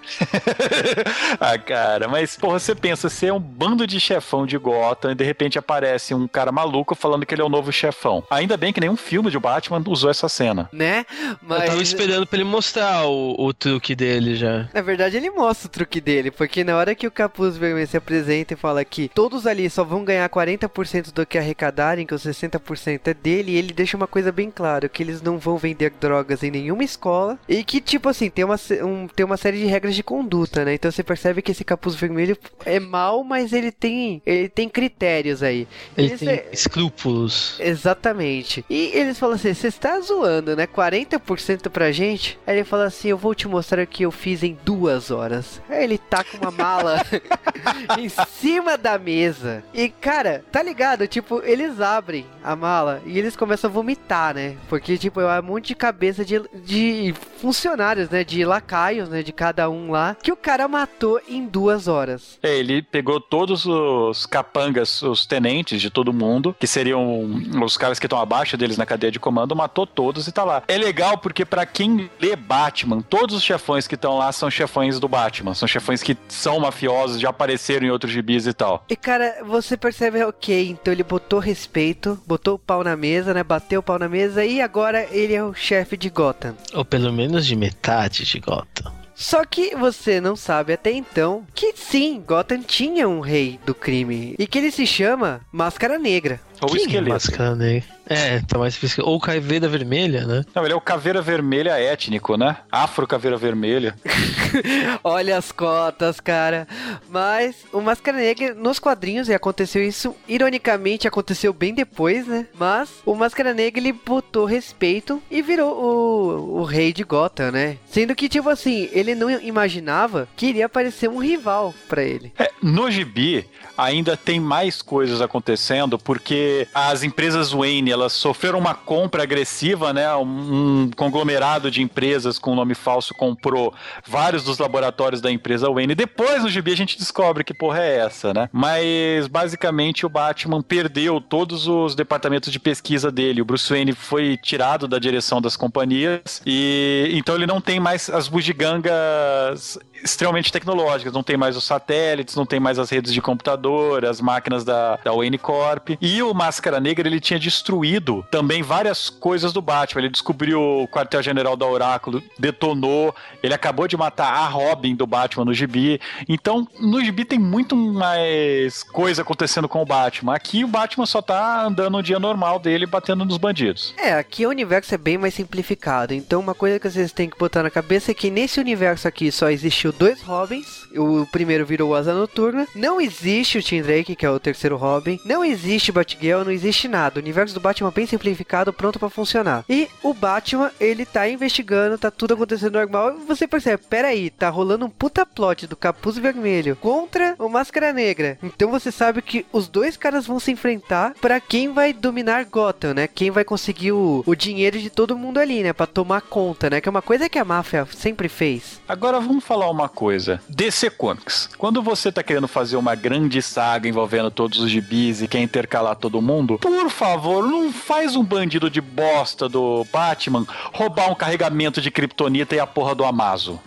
ah, cara, mas, porra, você pensa, você é um bando de chefão de Gotham e de repente aparece um cara maluco falando que ele é o novo chefão. Ainda bem que nenhum filme de Batman usou essa cena. Né? Mas... Eu tava esperando pra ele mostrar o, o truque dele já. Na verdade, ele mostra o truque dele, porque na hora que o Capuz Vermelho se apresenta e fala que todos ali só vão ganhar 40% do que arrecadarem, que os 60% é dele, ele deixa uma coisa bem clara, que eles não vão vão vender drogas em nenhuma escola. E que, tipo assim, tem uma, um, tem uma série de regras de conduta, né? Então você percebe que esse capuz vermelho é mal, mas ele tem, ele tem critérios aí. Ele Eles- tem escrúpulos. Exatamente. E eles falam assim: você está zoando, né? 40% pra gente. Aí ele fala assim: eu vou te mostrar o que eu fiz em duas horas. Aí ele tá com uma mala em cima da mesa. E cara, tá ligado? Tipo, eles abrem a mala e eles começam a vomitar, né? Porque, tipo, é um monte de cabeça de, de funcionários, né? De lacaios, né? De cada um lá. Que o cara matou em duas horas. É, ele pegou todos os capangas, os tenentes de todo mundo, que seriam os caras que estão abaixo deles na cadeia de comando, matou todos e tá lá. É legal porque pra quem lê Batman, todos os chefões que estão lá são chefões do Batman, são chefões que são mafiosos, já apareceram em outros gibis e tal. E cara, você percebe, ok, então ele botou respeito, botou o pau na mesa, né? Bateu o pau na mesa e agora ele é o chefe de Gotham. Ou pelo menos de metade de Gotham. Só que você não sabe até então que sim, Gotham tinha um rei do crime e que ele se chama Máscara Negra. Ou é esqueleto. Máscara Negra? É, tá mais difícil. Ou Caveira Vermelha, né? Não, ele é o caveira vermelha étnico, né? Afro caveira vermelha. Olha as cotas, cara. Mas o Máscara Negra, nos quadrinhos, e aconteceu isso, ironicamente, aconteceu bem depois, né? Mas o Máscara Negra, ele botou respeito e virou o, o rei de Gotham, né? Sendo que, tipo assim, ele não imaginava que iria aparecer um rival pra ele. É, no gibi ainda tem mais coisas acontecendo porque as empresas Wayne elas sofreram uma compra agressiva, né? Um, conglomerado de empresas com nome falso comprou vários dos laboratórios da empresa Wayne. Depois no gibi a gente descobre que porra é essa, né? Mas basicamente o Batman perdeu todos os departamentos de pesquisa dele. O Bruce Wayne foi tirado da direção das companhias e então ele não tem mais as bugigangas extremamente tecnológicas, não tem mais os satélites, não tem mais as redes de computador, as máquinas da, da Wayne Corp. E o Máscara Negra, ele tinha destruído também várias coisas do Batman. Ele descobriu o quartel-general da Oráculo, detonou, ele acabou de matar a Robin do Batman no gibi. Então, no gibi tem muito mais coisa acontecendo com o Batman. Aqui o Batman só tá andando no dia normal dele, batendo nos bandidos. É, aqui o universo é bem mais simplificado. Então, uma coisa que vocês têm que botar na cabeça é que nesse universo aqui só existiu dois Robins. O primeiro virou Asa Noturna. Não existe o Tim Drake, que é o terceiro Robin. Não existe Batgirl, não existe nada. O universo do Batman bem simplificado, pronto pra funcionar. E o Batman, ele tá investigando, tá tudo acontecendo normal. E você percebe, peraí, tá rolando um puta plot do Capuz Vermelho contra o Máscara Negra. Então você sabe que os dois caras vão se enfrentar pra quem vai dominar Gotham, né? Quem vai conseguir o, o dinheiro de todo mundo ali, né? Pra tomar conta, né? Que é uma coisa que a máfia sempre fez. Agora vamos falar uma coisa. DC Comics. Quando você tá querendo fazer uma grande saga envolvendo todos os gibis e quer intercalar todo mundo, por favor, não faz um bandido de bosta do Batman roubar um carregamento de kryptonita e a porra do Amazo.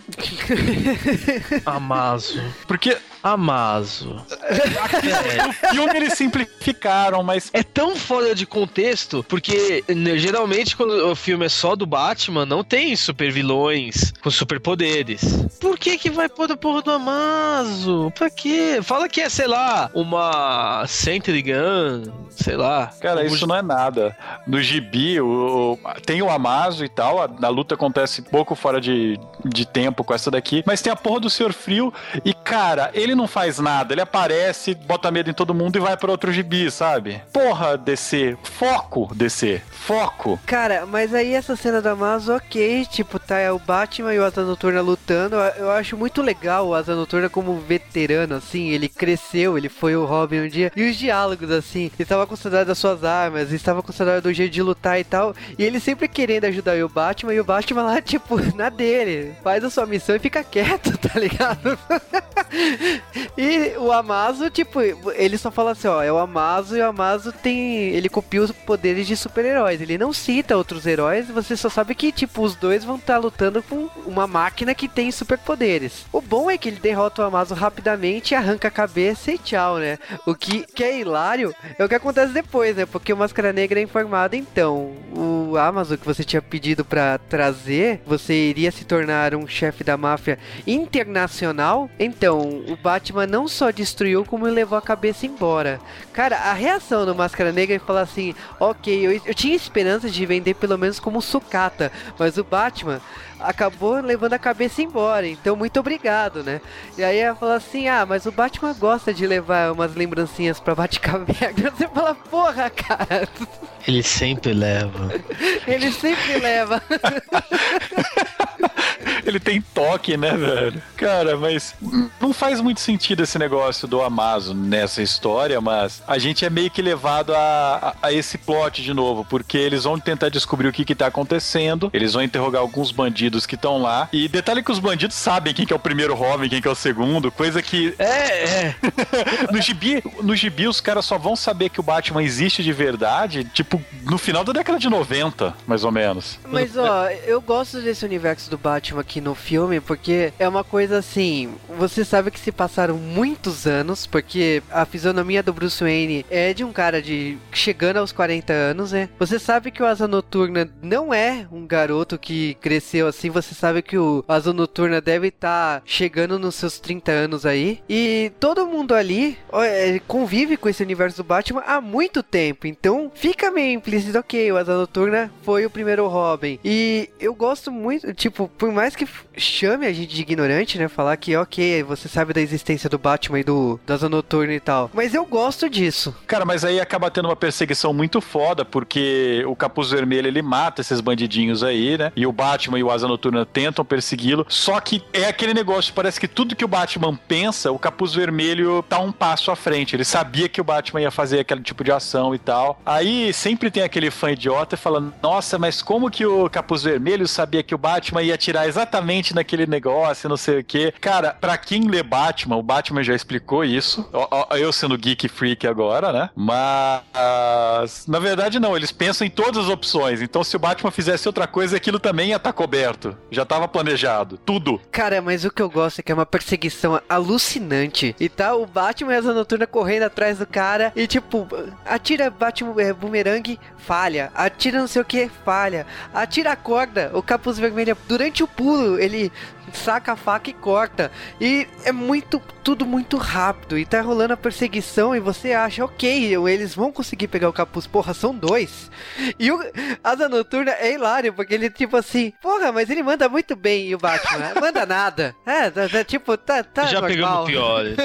Amazo. Porque Amazo. no filme eles simplificaram, mas É tão fora de contexto, porque né, geralmente quando o filme é só do Batman, não tem super vilões com superpoderes. Por que que vai pôr a porra do Amazo? Pra quê? Fala que é, sei lá, uma Sentry Gun, sei lá. Cara, Um isso não é nada. No gibi, o- tem o Amazo e tal, a, a luta acontece pouco fora de, de tempo com essa daqui, mas tem a porra do Senhor Frio e, cara, ele não faz nada, ele aparece, bota medo em todo mundo e vai pra outro gibi, sabe? Porra, DC, foco, DC, foco. Cara, mas aí essa cena da Amazo, ok, tipo, tá é o Batman e o Asa Noturna lutando. Eu acho muito legal o Asa Noturna como veterano, assim, ele cresceu, ele foi o Robin um dia. E os diálogos, assim, ele estava com saudade das suas armas, estava com saudade do jeito de lutar e tal. E ele sempre querendo ajudar o Batman, e o Batman lá, tipo, na dele. Faz a sua missão e fica quieto, tá ligado? e o Amazo, tipo, ele só fala assim, ó, é o Amazo e o Amazo tem. Ele copia os poderes de super-heróis. Ele não cita outros heróis, você só sabe que, tipo, os dois vão estar lutando com uma máquina que tem superpoderes. O bom é que ele derrota o Amazo rapidamente, arranca a cabeça e tchau, né? O que, que é hilário é o que acontece depois, né? Porque o Máscara Negra é informado, então, o Amazon que você tinha pedido pra trazer, você iria se tornar um chefe da máfia internacional. Então, o Batman Batman não só destruiu, como levou a cabeça embora. Cara, a reação do Máscara Negra é falar assim: ok, eu, eu tinha esperança de vender pelo menos como sucata, mas o Batman acabou levando a cabeça embora, então muito obrigado, né? E aí ela fala assim: ah, mas o Batman gosta de levar umas lembrancinhas pra Batcaverna. Você fala, porra, cara, Ele sempre leva. ele sempre leva. Ele tem toque, né, velho? Cara, mas não faz muito sentido esse negócio do Amazon nessa história, mas a gente é meio que levado a, a, a esse plot de novo, porque eles vão tentar descobrir o que que tá acontecendo, eles vão interrogar alguns bandidos que estão lá, e detalhe que os bandidos sabem quem que é o primeiro Robin, quem que é o segundo, coisa que É, é. no gibi, no gibi os caras só vão saber que o Batman existe de verdade, tipo, no final da década de 90, mais ou menos. Mas ó, eu gosto desse universo do Batman aqui no filme porque é uma coisa assim. Você sabe que se passaram muitos anos, porque a fisionomia do Bruce Wayne é de um cara de chegando aos 40 anos, né? Você sabe que o Asa Noturna não é um garoto que cresceu assim. Você sabe que o Asa Noturna deve estar chegando nos seus 30 anos aí. E todo mundo ali é, convive com esse universo do Batman há muito tempo. Então fica meio implícito, ok, o Asa Noturna foi o primeiro Robin. E eu gosto muito, tipo, por mais que f- chame a gente de ignorante, né? Falar que, ok, você sabe da existência do Batman e do, do Asa Noturna e tal. Mas eu gosto disso. Cara, mas aí acaba tendo uma perseguição muito foda, porque o Capuz Vermelho ele mata esses bandidinhos aí, né? E o Batman e o Asa Noturna tentam persegui-lo. Só que é aquele negócio, parece que tudo que o Batman pensa, o Capuz Vermelho tá um passo à frente. Ele sabia que o Batman ia fazer aquele tipo de ação e tal. Aí sempre tem aquele fã idiota falando: Nossa, mas como que o Capuz Vermelho sabia que o Batman ia atirar exatamente naquele negócio, não sei o quê? Cara, pra quem lê Batman, o Batman já explicou isso. Eu sendo geek freak agora, né? Mas na verdade não, eles pensam em todas as opções. Então se o Batman fizesse outra coisa, aquilo também ia estar coberto. Já tava planejado. Tudo. Cara, mas o que eu gosto é que é uma perseguição alucinante. E tá o Batman e a Noturna correndo atrás do cara. E tipo, atira Batman é, bumerangue, falha. Atira não sei o que, falha. Atira a corda, o capuz vermelho. Durante o pulo, ele saca a faca e corta. E é muito, tudo muito rápido. E tá rolando a perseguição e você acha, ok, eles vão conseguir pegar o capuz. Porra, são dois. E o Asa Noturna é hilário, porque ele tipo assim, porra, mas ele manda muito bem. E o Batman, manda nada. É, tá, tá, tipo, tá, tá Já normal. pegamos piores.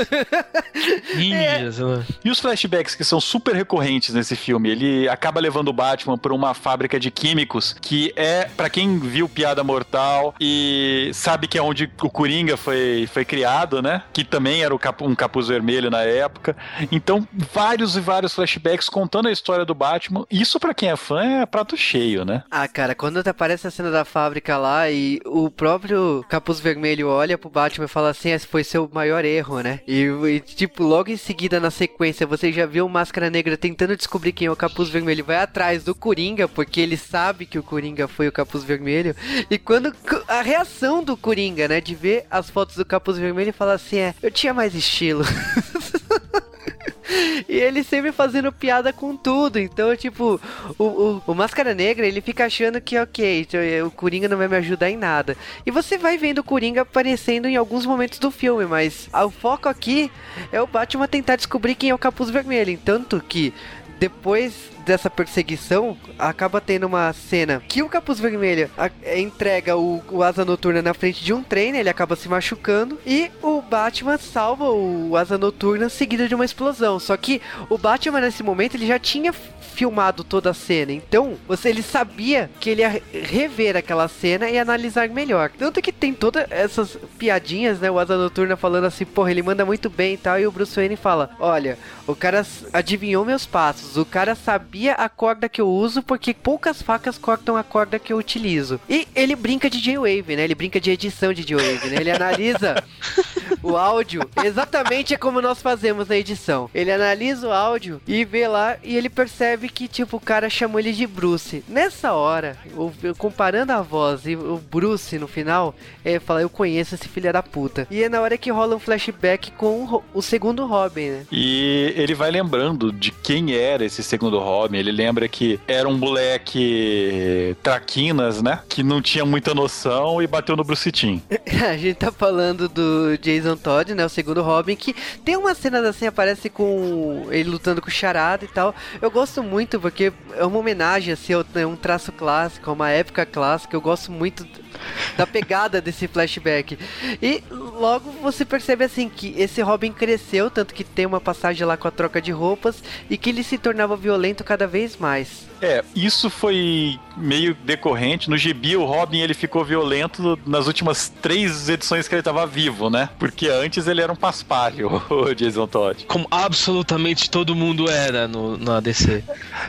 Ninjas, né? E os flashbacks que são super recorrentes nesse filme, ele acaba levando o Batman para uma fábrica de químicos que é, pra quem viu Piada Mortal e sabe que é onde o Coringa foi, foi criado, né? Que também era um capuz vermelho na época. Então, vários e vários flashbacks contando a história do Batman. Isso pra quem é fã é prato cheio, né? Ah, cara, quando aparece a cena da fábrica lá e o próprio Capuz Vermelho olha pro Batman e fala assim, esse foi seu maior erro, né? E, e, tipo, logo em seguida na sequência, você já viu o Máscara Negra tentando descobrir quem é o Capuz Vermelho, vai atrás do Coringa, porque ele sabe que o Coringa foi o Capuz Vermelho. E quando a reação do Coringa, né, de ver as fotos do Capuz Vermelho e falar assim, é, eu tinha mais estilo. E ele sempre fazendo piada com tudo. Então, tipo, o, o, o Máscara Negra, ele fica achando que, ok, então, eh, o Coringa não vai me ajudar em nada. E você vai vendo o Coringa aparecendo em alguns momentos do filme, mas o foco aqui é o Batman tentar descobrir quem é o Capuz Vermelho. Tanto que depois dessa perseguição, acaba tendo uma cena que o Capuz Vermelho a- entrega o, o Asa Noturna na frente de um trem, né? ele acaba se machucando, e o Batman salva o Asa Noturna seguida de uma explosão. Só que o Batman nesse momento ele já tinha filmado toda a cena, então você ele sabia que ele ia rever aquela cena e analisar melhor. Tanto que tem todas essas piadinhas, né? O Asa Noturna falando assim, porra, ele manda muito bem e tal, e o Bruce Wayne fala: Olha, o cara adivinhou meus passos, o cara sabia a corda que eu uso, porque poucas facas cortam a corda que eu utilizo. E ele brinca de J-Wave, né? Ele brinca de edição de J-Wave, né? Ele analisa o áudio exatamente como nós fazemos na edição. Ele analisa o áudio e vê lá e ele percebe que, tipo, o cara chamou ele de Bruce. Nessa hora, o- comparando a voz e o Bruce no final, ele fala: Eu conheço esse filho da puta. E é na hora que rola um flashback com o, o segundo Robin, né? E ele vai lembrando de quem era esse segundo Robin. Ele lembra que era um moleque traquinas, né? Que não tinha muita noção e bateu no Bruce Timm. A gente tá falando do Jason Todd, né? O segundo Robin, que tem umas cenas assim, aparece com ele lutando com o Charada e tal. Eu gosto muito porque é uma homenagem, assim, é um traço clássico, uma época clássica. Eu gosto muito da pegada desse flashback. E logo você percebe assim que esse Robin cresceu, tanto que tem uma passagem lá com a troca de roupas e que ele se tornava violento cada vez mais. É, isso foi meio decorrente. No gibi, o Robin ele ficou violento nas últimas três edições que ele estava vivo, né? Porque antes ele era um paspalho, o Jason Todd. Como absolutamente todo mundo era no, na DC.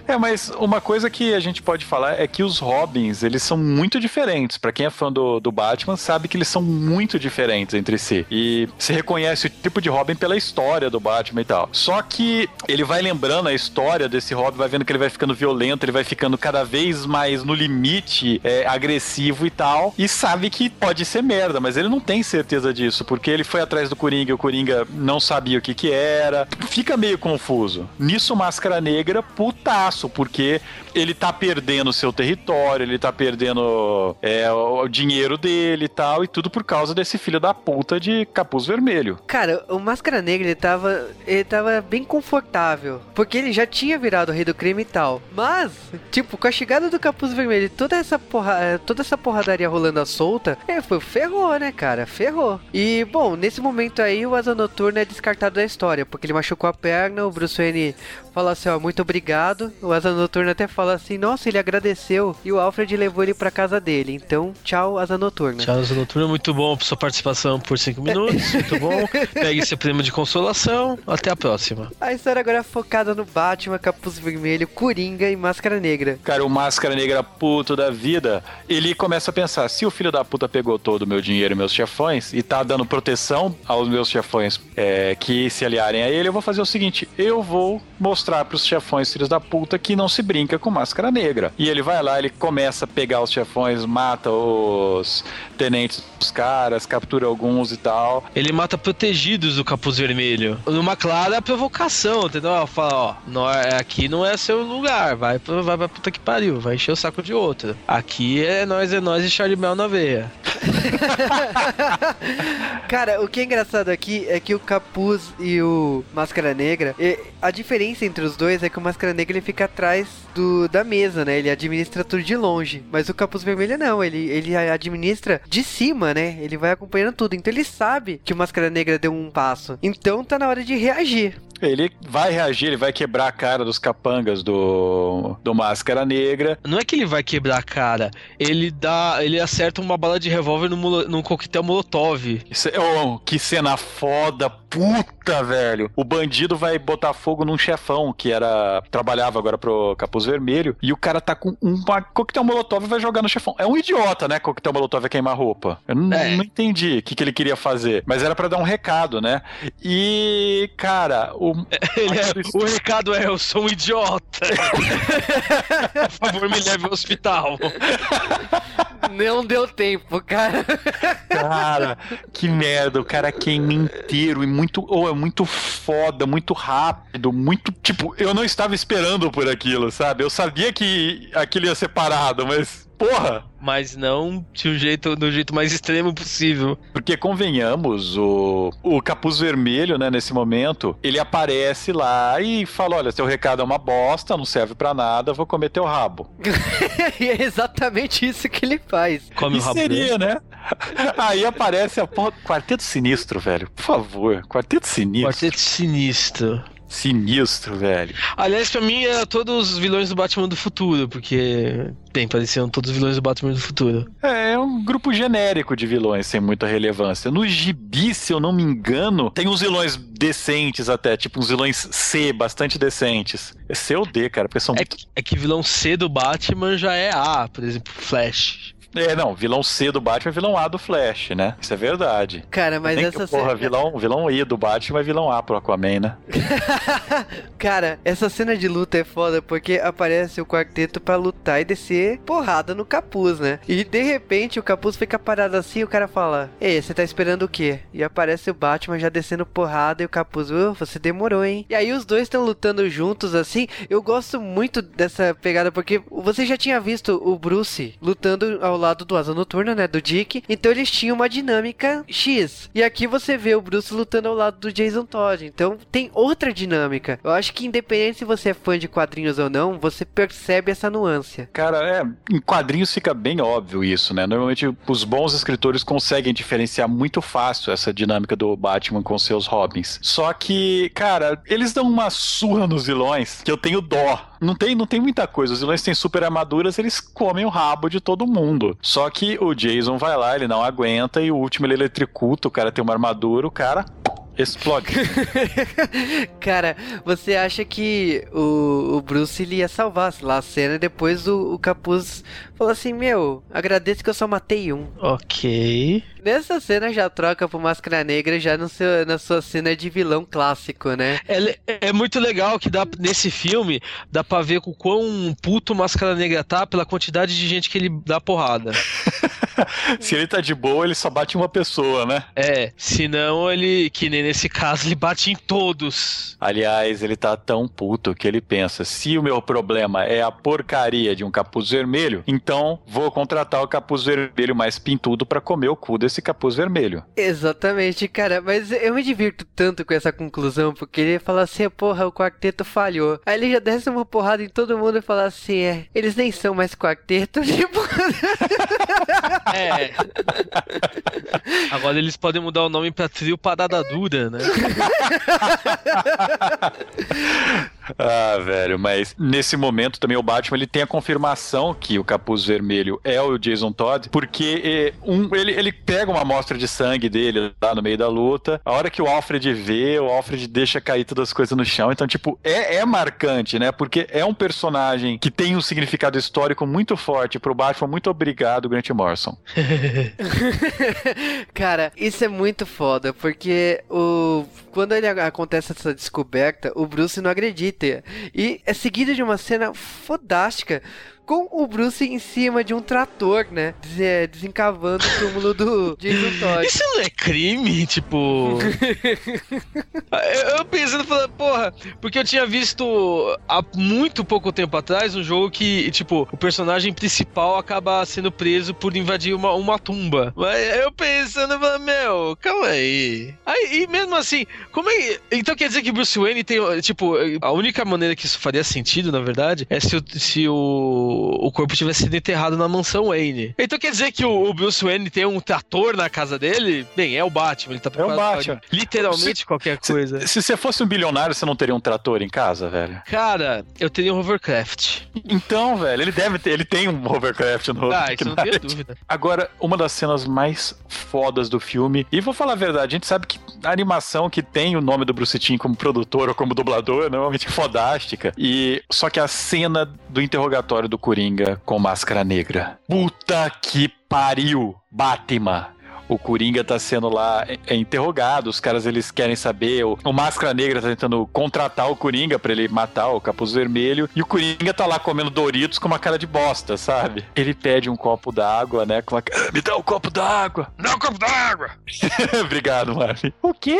É, mas uma coisa que a gente pode falar é que os Robins, eles são muito diferentes. Para quem é fã do, do Batman, sabe que eles são muito diferentes entre si. E se reconhece o tipo de Robin pela história do Batman e tal. Só que ele vai lembrando a história desse Robin, vai vendo que ele vai ficando violento, ele vai ficando cada vez mais no limite, é, agressivo e tal. E sabe que pode ser merda, mas ele não tem certeza disso, porque ele foi atrás do Coringa e o Coringa não sabia o que que era. Fica meio confuso. Nisso, Máscara Negra, putaço, porque ele tá perdendo seu território, ele tá perdendo é, o dinheiro dele e tal, e tudo por causa desse filho da puta de capuz vermelho. Cara, o Máscara Negra, ele tava, ele tava bem confortável, porque ele já tinha virado o rei do crime e tal. Mas, tipo, com a chegada do capuz vermelho e toda essa, porra, toda essa porradaria rolando à solta, é, foi ferrou, né, cara? Ferrou. E, bom, nesse momento aí, o Asa Noturna é descartado da história, porque ele machucou a perna, o Bruce Wayne fala assim, ó, muito obrigado. O Asa Noturna até fala assim, nossa, ele agradeceu e o Alfred levou ele pra casa dele. Então, tchau, Asa Noturna. Tchau, Asa Noturna, muito bom por sua participação por 5 minutos, muito bom. Pegue seu prêmio de consolação, até a próxima. A história agora é focada no Batman, Capuz Vermelho, Coringa e Máscara Negra. Cara, o Máscara Negra puto da vida, ele começa a pensar, se o filho da puta pegou todo o meu dinheiro e meus chefões e tá dando proteção aos meus chefões é, que se aliarem a ele, eu vou fazer o seguinte, eu vou mostrar pros chefões filhos da puta que não se brinca com Máscara Negra. E ele vai lá, ele começa a pegar os chefões, mata os tenentes dos caras, captura alguns e tal. Ele mata protegidos do capuz vermelho. Numa clara provocação, entendeu? Fala, ó, não é, aqui não é seu lugar, vai, vai pra puta que pariu, vai encher o saco de outro. Aqui é nós, é nós e Charlie Bell na veia. Cara, o que é engraçado aqui é que o Capuz e o Máscara Negra, a diferença entre os dois é que o Máscara Negra ele fica atrás do, da mesa, né? Ele administra tudo de longe. Mas o Capuz Vermelho não, ele, ele administra de cima, né? Ele vai acompanhando tudo. Então ele sabe que o Máscara Negra deu um passo. Então tá na hora de reagir. Ele vai reagir, ele vai quebrar a cara dos capangas do, do Máscara Negra. Não é que ele vai quebrar a cara, ele dá. ele acerta uma bala de revólver num, coquetel molotov. Isso é- oh, que cena foda, puta, velho. O bandido vai botar fogo num chefão que era trabalhava agora pro Capuz Vermelho e o cara tá com um coquetel molotov e vai jogar no chefão. É um idiota, né? Coquetel molotov é queimar roupa. Eu não, É. não entendi o que, que ele queria fazer, mas era pra dar um recado, né? E cara, o Ele é- o recado é: eu sou um idiota. Por favor, me leve ao hospital. Não deu tempo, cara. Cara, que merda, o cara queima inteiro e muito, ou é muito foda, muito rápido, muito, tipo, eu não estava esperando por aquilo, sabe? Eu sabia que aquilo ia ser parado, mas porra, Mas não de um jeito, do jeito mais extremo possível. porque convenhamos, o, o capuz vermelho, né, nesse momento, ele aparece lá e fala: "Olha, seu recado é uma bosta, não serve pra nada, vou comer teu rabo". e é exatamente isso que ele faz. Come E o rabo dele. seria, né? Aí aparece a porra, Quarteto Sinistro, velho. Por favor, Quarteto Sinistro. Quarteto sinistro. Sinistro, velho. Aliás, pra mim, era todos os vilões do Batman do futuro, porque, bem, pareciam todos os vilões do Batman do futuro. É, é um grupo genérico de vilões sem muita relevância. No gibi, se eu não me engano, tem uns vilões decentes até, tipo uns vilões C, bastante decentes. É C ou D, cara, porque são É muito... que, é que vilão C do Batman já é A, por exemplo, Flash. É, não, vilão C do Batman é vilão A do Flash, né? Isso é verdade. Cara, mas essa que, porra, cena... vilão, vilão I do Batman é vilão A pro Aquaman, né? Cara, essa cena de luta é foda porque aparece o quarteto pra lutar e descer porrada no capuz, né? E de repente o capuz fica parado assim e o cara fala: Ei, você tá esperando o quê? E aparece o Batman já descendo porrada e o capuz, "Uh, você demorou, hein? E aí os dois estão lutando juntos assim. Eu gosto muito dessa pegada porque você já tinha visto o Bruce lutando ao lado do Asa Noturna, né, do Dick. Então eles tinham uma dinâmica X. E aqui você vê o Bruce lutando ao lado do Jason Todd. Então tem outra dinâmica. Eu acho que independente se você é fã de quadrinhos ou não, você percebe essa nuance. Cara, é, em quadrinhos fica bem óbvio isso, né? Normalmente os bons escritores conseguem diferenciar muito fácil essa dinâmica do Batman com seus Robins. Só que, cara, eles dão uma surra nos vilões que eu tenho dó. Não tem, não tem muita coisa. Os vilões têm super armaduras, eles comem o rabo de todo mundo. Só que o Jason vai lá, ele não aguenta e o último ele eletricuta, o cara tem uma armadura, o cara explode. Cara, você acha que o, o Bruce ele ia salvar lá a cena e depois o, o capuz falou assim: Meu, agradeço que eu só matei um. Ok. Nessa cena já troca pro Máscara Negra já no seu, na sua cena de vilão clássico, né? É, é muito legal que dá nesse filme dá pra ver o quão puto o Máscara Negra tá pela quantidade de gente que ele dá porrada. Se ele tá de boa, ele só bate uma pessoa, né? É, senão ele, que nem nesse caso, ele bate em todos. Aliás, ele tá tão puto que ele pensa: se o meu problema é a porcaria de um capuz vermelho, então vou contratar o capuz vermelho mais pintudo pra comer o cu desse capuz vermelho. Exatamente, cara, mas eu me divirto tanto com essa conclusão, porque ele fala assim, porra, o quarteto falhou. Aí ele já desce uma porrada em todo mundo e fala assim, é, eles nem são mais quarteto, tipo... É. Agora eles podem mudar o nome pra trio Parada Dura, né? Ah, velho, mas nesse momento também o Batman ele tem a confirmação que o capuz vermelho é o Jason Todd, porque eh, um, ele, ele pega uma amostra de sangue dele lá no meio da luta. A hora que o Alfred vê, o Alfred deixa cair todas as coisas no chão. Então, tipo, é, é marcante, né? Porque é um personagem que tem um significado histórico muito forte pro Batman. Muito obrigado, Grant Morrison. Cara, isso é muito foda, porque o quando ele acontece essa descoberta, o Bruce não acredita. E é seguido de uma cena fodástica com o Bruce em cima de um trator, né? Des- Desencavando o túmulo do Jason Todd. Isso não é crime, tipo. eu, eu pensando, falando, porra, porque eu tinha visto há muito pouco tempo atrás um jogo que, tipo, o personagem principal acaba sendo preso por invadir uma, uma tumba. Mas eu pensando, falando, meu, calma aí. aí. E mesmo assim, como é. Então quer dizer que Bruce Wayne tem. Tipo, a única maneira que isso faria sentido, na verdade, é se o, se o, o corpo tivesse sido enterrado na mansão Wayne. Então quer dizer que o, o Bruce Wayne tem um trator na casa dele? Bem, é o Batman, ele tá preparado pra Batman. literalmente qualquer coisa. Se você fosse um bilionário, você não teria um trator em casa, velho? Cara, eu teria um hovercraft. Então, velho, ele deve ter, ele tem um hovercraft no Ah, isso não Knight. dúvida. Agora, uma das cenas mais fodas do filme, e vou falar a verdade, a gente sabe que a animação que tem o nome do Bruce Timm como produtor ou como dublador é normalmente fodástica. E só que a cena do interrogatório do Coringa com máscara negra. Puta que pariu, Batman. O Coringa tá sendo lá é, é, interrogado, os caras eles querem saber, o, o Máscara Negra tá tentando contratar o Coringa pra ele matar o Capuz Vermelho, e o Coringa tá lá comendo Doritos com uma cara de bosta, sabe? Ele pede um copo d'água, né, com uma... "Ah, Me dá um copo d'água. Dá um copo d'água! Obrigado, Marvin. O quê?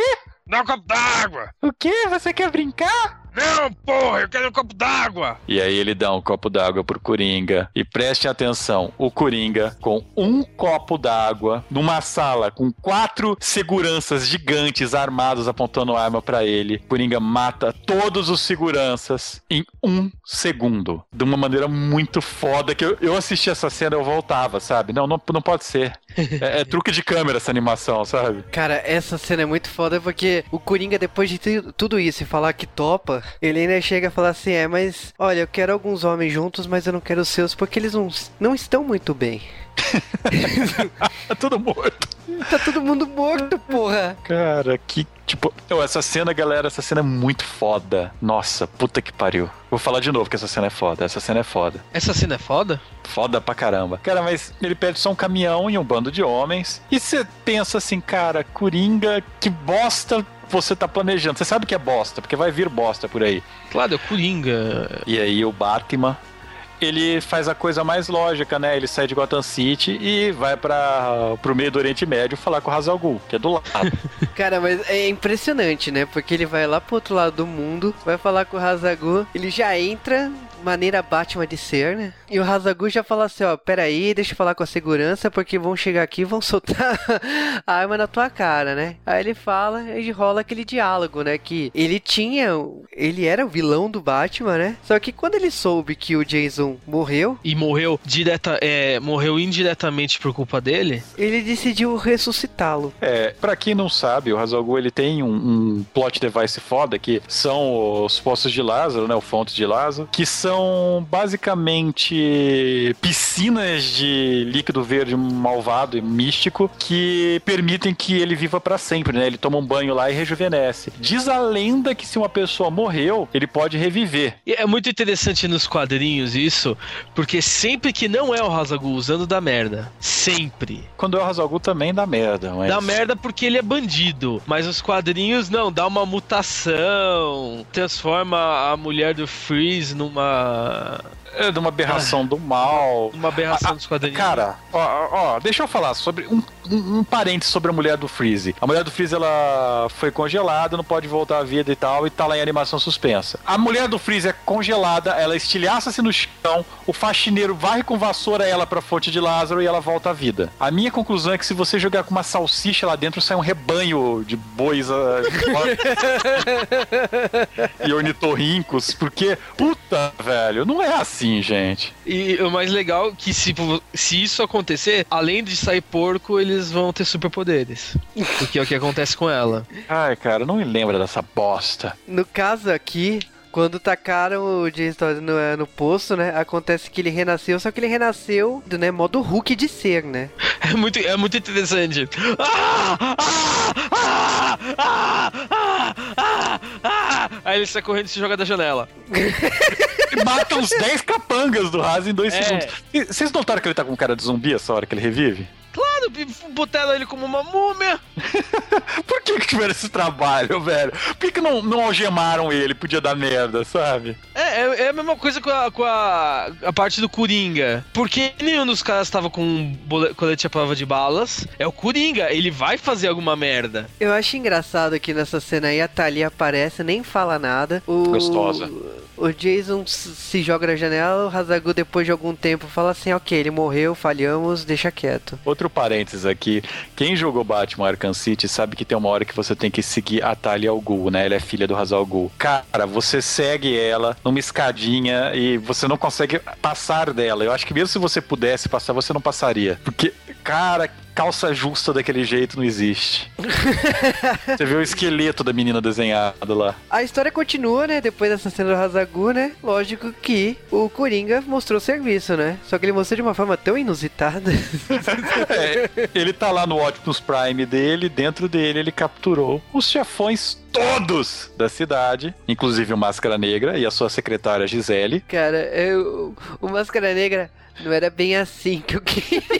Dá um copo d'água! O quê? Você quer brincar? Não, porra, eu quero um copo d'água! E aí ele dá um copo d'água pro Coringa. E preste atenção, o Coringa com um copo d'água numa sala com quatro seguranças gigantes armados apontando arma pra ele. Coringa mata todos os seguranças em um segundo. De uma maneira muito foda que eu, eu assisti essa cena eu voltava, sabe? Não, não, não pode ser. É, é truque de câmera essa animação, sabe? Cara, essa cena é muito foda porque o Coringa, depois de tu- tudo isso e falar que topa, ele ainda chega a falar assim: é, mas olha, eu quero alguns homens juntos, mas eu não quero os seus porque eles não, não estão muito bem. É tudo morto. Tá todo mundo morto, porra. Cara, que tipo. Oh, essa cena, galera, essa cena é muito foda. Nossa, puta que pariu. Vou falar de novo que essa cena é foda. Essa cena é foda. Essa cena é foda? Foda pra caramba. Cara, mas ele perde só um caminhão e um bando de homens. E você pensa assim, cara, Coringa, que bosta você tá planejando. Você sabe que é bosta, porque vai vir bosta por aí. Claro, é o Coringa. E aí o Batman, ele faz a coisa mais lógica, né? Ele sai de Gotham City e vai para pro meio do Oriente Médio falar com o Hazal que é do lado. Cara, mas é impressionante, né? Porque ele vai lá pro outro lado do mundo, vai falar com o Hazagu, ele já entra, maneira Batman de ser, né? E o Hazagu já fala assim, ó, peraí, deixa eu falar com a segurança, porque vão chegar aqui e vão soltar a arma na tua cara, né? Aí ele fala e rola aquele diálogo, né? Que ele tinha. Ele era o vilão do Batman, né? Só que quando ele soube que o Jason morreu, E morreu direta, é, morreu indiretamente por culpa dele. ele decidiu ressuscitá-lo. É, pra quem não sabe, o Hazalgu ele tem um, um plot device foda que são os poços de Lázaro, né, o fonte de Lázaro, que são basicamente piscinas de líquido verde malvado e místico que permitem que ele viva pra sempre, né? Ele toma um banho lá e rejuvenesce. Diz a lenda que se uma pessoa morreu, ele pode reviver. E é muito interessante nos quadrinhos isso, porque sempre que não é o Hazagul usando dá merda. Sempre. Quando é o Hazalgu também dá merda, mas... Dá merda porque ele é bandido. Mas os quadrinhos não, dá uma mutação, transforma a mulher do Freeze numa. É de uma aberração do mal. uma aberração Ah, dos quadrinhos. Cara, ó, ó, deixa eu falar sobre um, um, um parênteses sobre a mulher do Freeze. A mulher do Freeze, ela foi congelada, não pode voltar à vida e tal, e tá lá em animação suspensa. A mulher do Freeze é congelada, ela estilhaça-se no chão, o faxineiro varre com vassoura ela pra fonte de Lázaro e ela volta à vida. A minha conclusão é que se você jogar com uma salsicha lá dentro, sai um rebanho de bois ah, e ornitorrincos, porque, puta, velho, não é assim, gente. E o mais legal é que se, se isso acontecer, além de sair porco, eles vão ter superpoderes. Porque é o que acontece com ela. Ai, cara, não me lembra dessa bosta. No caso aqui, quando tacaram o Jason Todd no, eh, no poço, né? Acontece que ele renasceu, só que ele renasceu do né, modo Hulk de ser, né? É muito, é muito interessante. Ah! Ah! Ah! Ah! Ah! Ah! Ah! Aí ele sai correndo e se joga da janela. E mata uns 10 capangas do Haas em 2 É. segundos. Vocês notaram que ele tá com cara de zumbi essa hora que ele revive? Botaram ele como uma múmia. Por que que tiveram esse trabalho, velho? Por que, que não, não algemaram ele? Podia dar merda, sabe? É, é, é a mesma coisa com, a, com a, a parte do Coringa. Porque nenhum dos caras tava com um colete à prova de balas. É o Coringa, ele vai fazer alguma merda. Eu acho engraçado que nessa cena aí a Thalia aparece, nem fala nada. O, Gostosa. O Jason se joga na janela, o Hazagu depois de algum tempo fala assim, ok, ele morreu, falhamos, deixa quieto. Outro parênteses aqui. Quem jogou Batman Arkham City sabe que tem uma hora que você tem que seguir a Talia al Ghul, né? Ela é filha do Hazal Ghul. Cara, você segue ela numa escadinha e você não consegue passar dela. Eu acho que mesmo se você pudesse passar, você não passaria. Porque, cara, calça justa daquele jeito não existe. você vê o esqueleto da menina desenhado lá. A história continua, né? Depois dessa cena do Hazagu, né? Lógico que o Coringa mostrou serviço, né? Só que ele mostrou de uma forma tão inusitada. É, ele tá lá no Optimus Prime dele, dentro dele ele capturou os chefões todos da cidade, inclusive o Máscara Negra e a sua secretária Gisele. Cara, eu, o Máscara Negra não era bem assim que eu queria.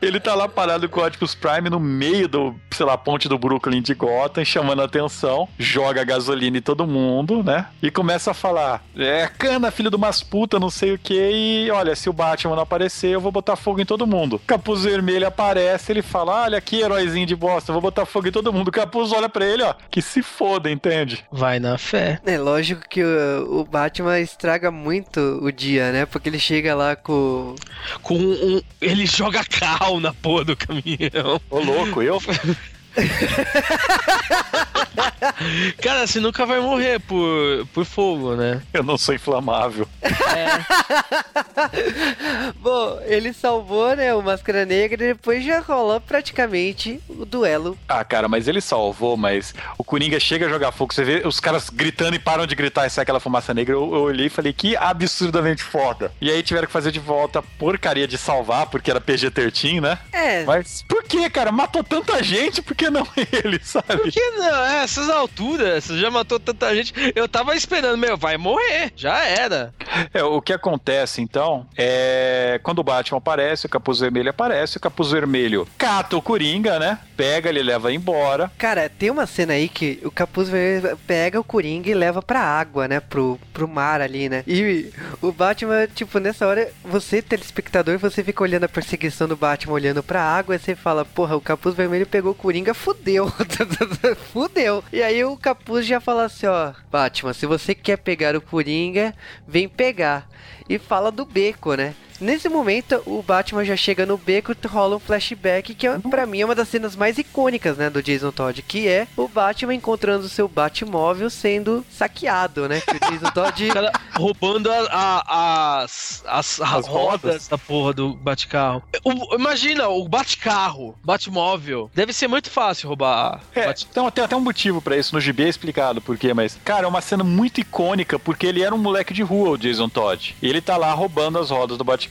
Ele tá lá parado com o Optimus Prime no meio do, sei lá, ponte do Brooklyn de Gotham, chamando a atenção, joga gasolina em todo mundo, né? E começa a falar: é cana, filho de umas puta, não sei o que, e olha, se o Batman não aparecer, eu vou botar fogo em todo mundo. Capuz Vermelho aparece, ele fala: olha aqui, heróizinho de bosta, eu vou botar fogo em todo mundo. O Capuz olha pra ele, ó, que se foda, entende? Vai na fé. É lógico que o, o Batman estraga muito o dia, né? Porque ele chega lá com. Com um. Ele joga cal na porra do caminhão. Ô louco, eu. Cara, você nunca vai morrer por, por fogo, né? Eu não sou inflamável. Bom, ele salvou, né? O Máscara Negra e depois já rola praticamente o duelo. Ah, cara, mas ele salvou, mas o Coringa chega a jogar fogo, você vê os caras gritando e param de gritar e sai aquela fumaça negra. Eu, eu olhei e falei, que absurdamente foda. E aí tiveram que fazer de volta a porcaria de salvar, porque era PG-13, né? É, Mas por que, cara? Matou tanta gente, por que não ele, sabe? Por que não? É, essas alturas, você já matou tanta gente. Eu tava esperando, meu, vai morrer. Já era. É, o que acontece, então, é quando o Batman aparece, o Capuz Vermelho aparece, o Capuz Vermelho cata o Coringa, né? Pega, ele leva embora. Cara, tem uma cena aí que o Capuz Vermelho pega o Coringa e leva pra água, né? Pro, pro mar ali, né? E o Batman, tipo, nessa hora, você, telespectador, você fica olhando a perseguição do Batman, olhando pra água, e você fala, porra, o Capuz Vermelho pegou o Coringa, fudeu. fudeu. E aí o Capuz já fala assim, ó, Batman, se você quer pegar o Coringa, vem pegar. E fala do beco, né? Nesse momento, o Batman já chega no beco e rola um flashback que, é, pra mim, é uma das cenas mais icônicas, né, do Jason Todd, que é o Batman encontrando o seu Batmóvel sendo saqueado, né? Que o Jason Todd... O cara roubando a- a- as, as, as rodas da porra do Batcarro. O- imagina, o Batcarro, Batmóvel. Deve ser muito fácil roubar. É, Bat- então tem até um motivo pra isso, no GB é explicado por quê, mas, cara, é uma cena muito icônica, porque ele era um moleque de rua, o Jason Todd. E ele tá lá roubando as rodas do Batcarro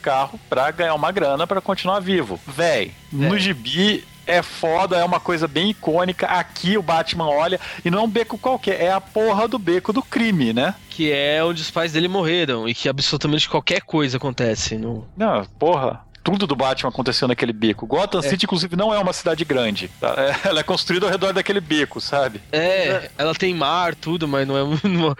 pra ganhar uma grana pra continuar vivo. Véi, no gibi é foda, é uma coisa bem icônica. Aqui o Batman olha, e não é um beco qualquer, é a porra do beco do crime, né? Que é onde os pais dele morreram e que absolutamente qualquer coisa acontece. No... Não, porra. Tudo do Batman aconteceu naquele beco. Gotham City, inclusive, não é uma cidade grande. tá? É- Ela é construída ao redor daquele beco, sabe? É, ela tem mar, tudo, mas não é. não-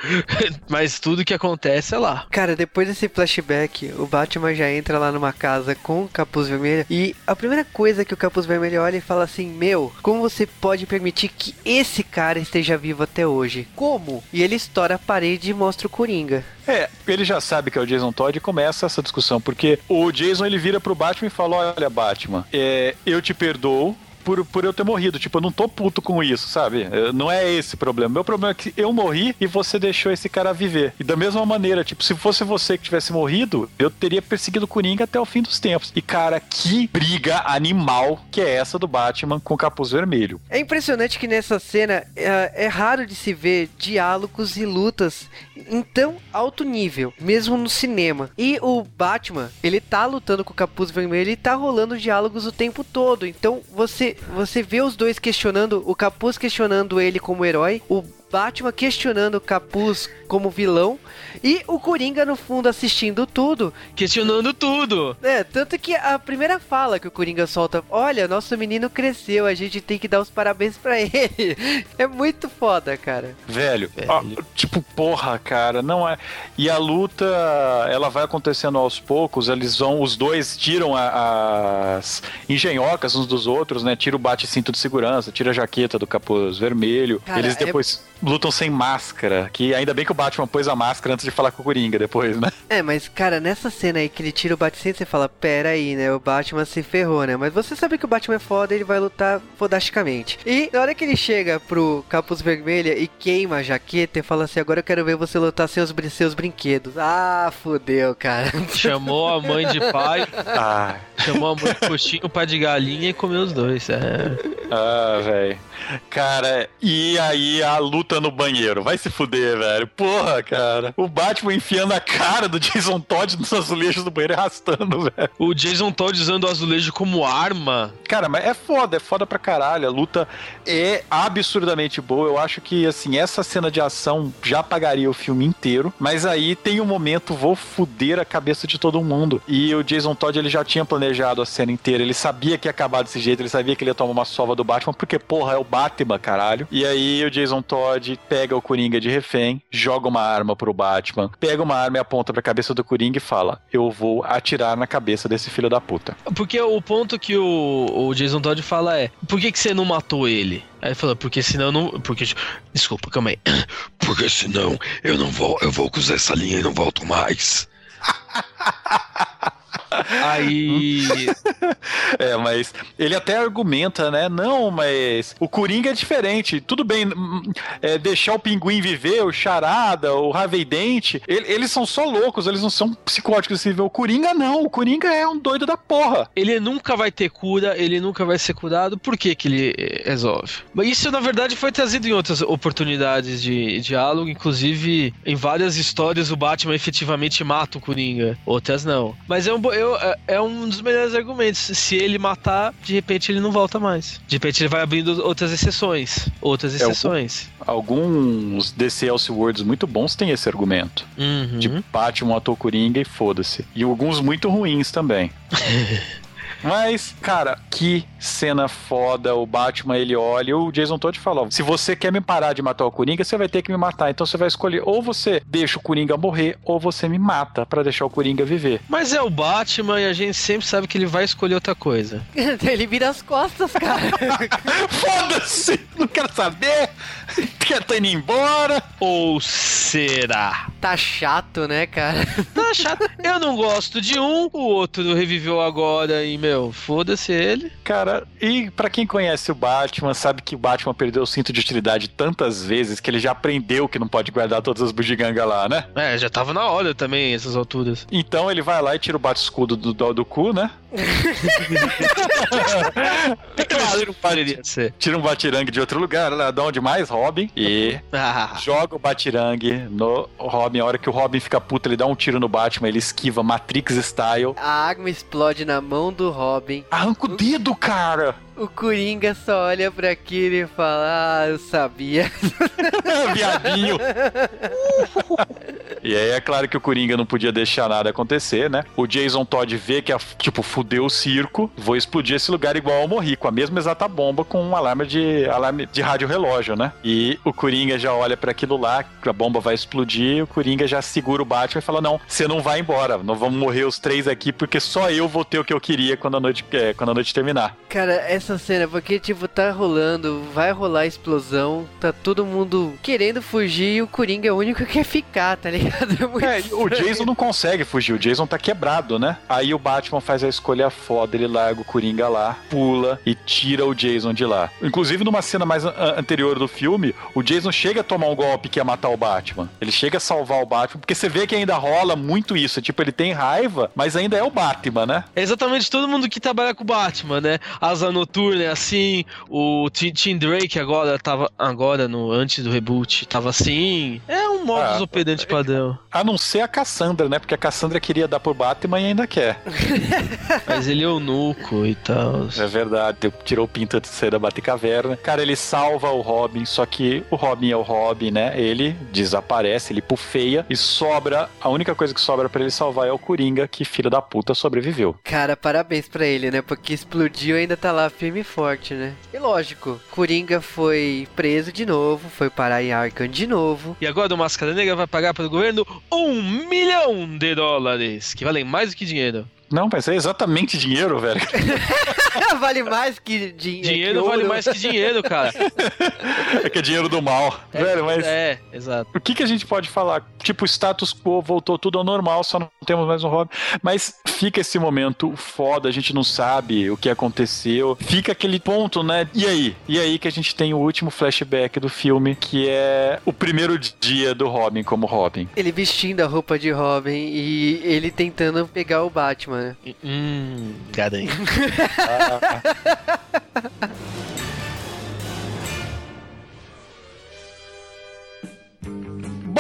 mas tudo que acontece é lá. Cara, depois desse flashback, o Batman já entra lá numa casa com o capuz vermelho e a primeira coisa que o capuz vermelho olha e fala assim: Meu, como você pode permitir que esse cara esteja vivo até hoje? Como? E ele estoura a parede e mostra o Coringa. É, ele já sabe que é o Jason Todd e começa essa discussão, porque o Jason ele vira pro Batman e fala: Olha, Batman, é, eu te perdoo. Por, por eu ter morrido, tipo, eu não tô puto com isso, sabe? É, Não é esse o problema. Meu problema é que eu morri e você deixou esse cara viver. E da mesma maneira, tipo, se fosse você que tivesse morrido, eu teria perseguido o Coringa até o fim dos tempos. E, cara, que briga animal que é essa do Batman com o capuz vermelho. É impressionante que nessa cena é, é raro de se ver diálogos e lutas em tão alto nível, mesmo no cinema. E o Batman, ele tá lutando com o capuz vermelho e tá rolando diálogos o tempo todo. Então você, você vê os dois questionando, o capuz questionando ele como herói, o Batman questionando o capuz como vilão e o Coringa no fundo assistindo tudo Questionando tudo. é, tanto que a primeira fala que o Coringa solta, olha, nosso menino cresceu, a gente tem que dar os parabéns pra ele. É muito foda, cara. Velho, Velho. ó, tipo, porra, cara, não é. E a luta, ela vai acontecendo aos poucos, eles vão, os dois tiram a- as engenhocas uns dos outros, né? Tira o bate-cinto de segurança, tira a jaqueta do capuz vermelho. Cara, eles é- depois lutam sem máscara, que ainda bem que o Batman pôs a máscara antes de falar com o Coringa depois, né? É, mas cara, nessa cena aí que ele tira o Batman, você fala, pera aí, né? O Batman se ferrou, né? Mas você sabe que o Batman é foda, ele vai lutar fodasticamente. E na hora que ele chega pro Capuz Vermelha e queima a jaqueta e fala assim, agora eu quero ver você lutar sem os brin- seus brinquedos. Ah, fodeu, cara. Chamou a mãe de pai, Ah, chamou a mãe de coxinha, o pai de galinha e comeu os dois. É. ah, velho. Cara, e aí a luta no banheiro? Vai se fuder, velho. Porra, cara. O Batman enfiando a cara do Jason Todd nos azulejos do banheiro e arrastando, velho. O Jason Todd usando o azulejo como arma. Cara, mas é foda, é foda pra caralho. A luta é absurdamente boa. Eu acho que, assim, essa cena de ação já pagaria o filme inteiro. Mas aí tem um momento, vou fuder a cabeça de todo mundo. E o Jason Todd, ele já tinha planejado a cena inteira. Ele sabia que ia acabar desse jeito. Ele sabia que ele ia tomar uma sova do Batman. Porque, porra, é o Batman, caralho. E aí o Jason Todd pega o Coringa de refém, joga uma arma pro Batman, pega uma arma e aponta pra cabeça do Coringa e fala: Eu vou atirar na cabeça desse filho da puta. Porque o ponto que o, o Jason Todd fala é: por que, que você não matou ele? Aí ele fala, porque senão não. Porque. Desculpa, calma aí. Porque senão eu não vou, eu vou cruzar essa linha e não volto mais. Aí. É, mas ele até argumenta, né? Não, mas o Coringa é diferente. Tudo bem, hum, é, deixar o pinguim viver, o Charada, o Harvey Dent, ele- eles são só loucos, eles não são psicóticos assim. O Coringa não, o Coringa é um doido da porra. Ele nunca vai ter cura, ele nunca vai ser curado, por que, que ele resolve? Mas isso, na verdade, foi trazido em outras oportunidades de diálogo, inclusive em várias histórias o Batman efetivamente mata o Coringa, outras não. Mas é um, eu- é- é um dos melhores argumentos. Se ele matar, de repente ele não volta mais. De repente ele vai abrindo outras exceções. Outras É exceções. Alguns DC Elseworlds muito bons têm esse argumento. Uhum. Tipo, Batman matou o Coringa e foda-se. E alguns muito ruins também. Mas, cara, que cena foda. O Batman, ele olha. O Jason Todd falou: se você quer me parar de matar o Coringa, você vai ter que me matar. Então você vai escolher ou você deixa o Coringa morrer, ou você me mata pra deixar o Coringa viver. Mas é o Batman e a gente sempre sabe que ele vai escolher outra coisa. Ele vira as costas, cara. Foda-se! Não quero saber! Quer tá indo embora? Ou será? Tá chato, né, cara? Tá chato. Eu não gosto de um, o outro reviveu agora e, meu, foda-se ele. Cara, e pra quem conhece o Batman, sabe que o Batman perdeu o cinto de utilidade tantas vezes que ele já aprendeu que não pode guardar todas as bugigangas lá, né? É, já tava na hora também, essas alturas. Então ele vai lá e tira o bate-escudo do dó do cu, né? É claro poderia ser. Tira um batirangue de outro lugar, lá de onde mais? Robin. E Ah, joga o batirangue no Robin. A hora que o Robin fica puto, ele dá um tiro no Batman, ele esquiva Matrix style. A arma explode na mão do Robin. Arranca o dedo, cara! O Coringa só olha pra aquilo e fala: Ah, eu sabia. Viadinho. e aí é claro que o Coringa não podia deixar nada acontecer, né? O Jason Todd vê que, a, tipo, fudeu o circo, vou explodir esse lugar igual ao morri, com a mesma exata bomba, com um alarme de, alarme de rádio relógio, né? E o Coringa já olha pra aquilo lá, a bomba vai explodir, o Coringa já segura o Batman e fala, não, você não vai embora, não vamos morrer os três aqui, porque só eu vou ter o que eu queria quando a noite, é, quando a noite terminar. Cara, essa cena, porque, tipo, tá rolando, vai rolar a explosão, tá todo mundo querendo fugir e o Coringa é o único que quer ficar, tá ligado? É muito É, o. Jason não consegue fugir, o Jason tá quebrado, né? Aí o Batman faz a escolha foda, ele larga o Coringa lá, pula e tira o Jason de lá. Inclusive, numa cena mais an- anterior do filme, o Jason chega a tomar um golpe que ia matar o Batman. Ele chega a salvar o Batman, porque você vê que ainda rola muito isso. Tipo, ele tem raiva, mas ainda é o Batman, né? É exatamente todo mundo que trabalha com o Batman, né? Asa Noturna é assim, o Tim, Tim Drake agora tava. Agora, no antes do reboot, tava assim. É um modus Ah, operandi padrão. A não ser a Cassandra, né? Porque a Cassandra queria dar pro Batman e ainda quer. Mas ele é eunuco e tal. É verdade, tirou o pinto de cera Bate-Caverna. Cara, ele salva o Robin, só que o Robin é o Robin, né? Ele desaparece, ele pufeia e sobra. A única coisa que sobra pra ele salvar é o Coringa, que filho da puta sobreviveu. Cara, parabéns pra ele, né? Porque explodiu e ainda tá lá firme e forte, né? E lógico, Coringa foi preso de novo, foi parar em Arkham de novo. E agora o Máscara Negra vai pagar para o governo um milhão de dólares, que valem mais do que dinheiro. Não, mas é exatamente dinheiro, velho. vale mais que din Dinheiro que vale mais que dinheiro, cara. É que é dinheiro do mal. É, velho, mas. é, exato. O que, que a gente pode falar? Tipo, status quo voltou tudo ao normal, só não temos mais um Robin. Mas fica esse momento foda, a gente não sabe o que aconteceu. Fica aquele ponto, né? E aí? E aí que a gente tem o último flashback do filme, que é o primeiro dia do Robin como Robin. Ele vestindo a roupa de Robin e ele tentando pegar o Batman. Né? Hum, garanho.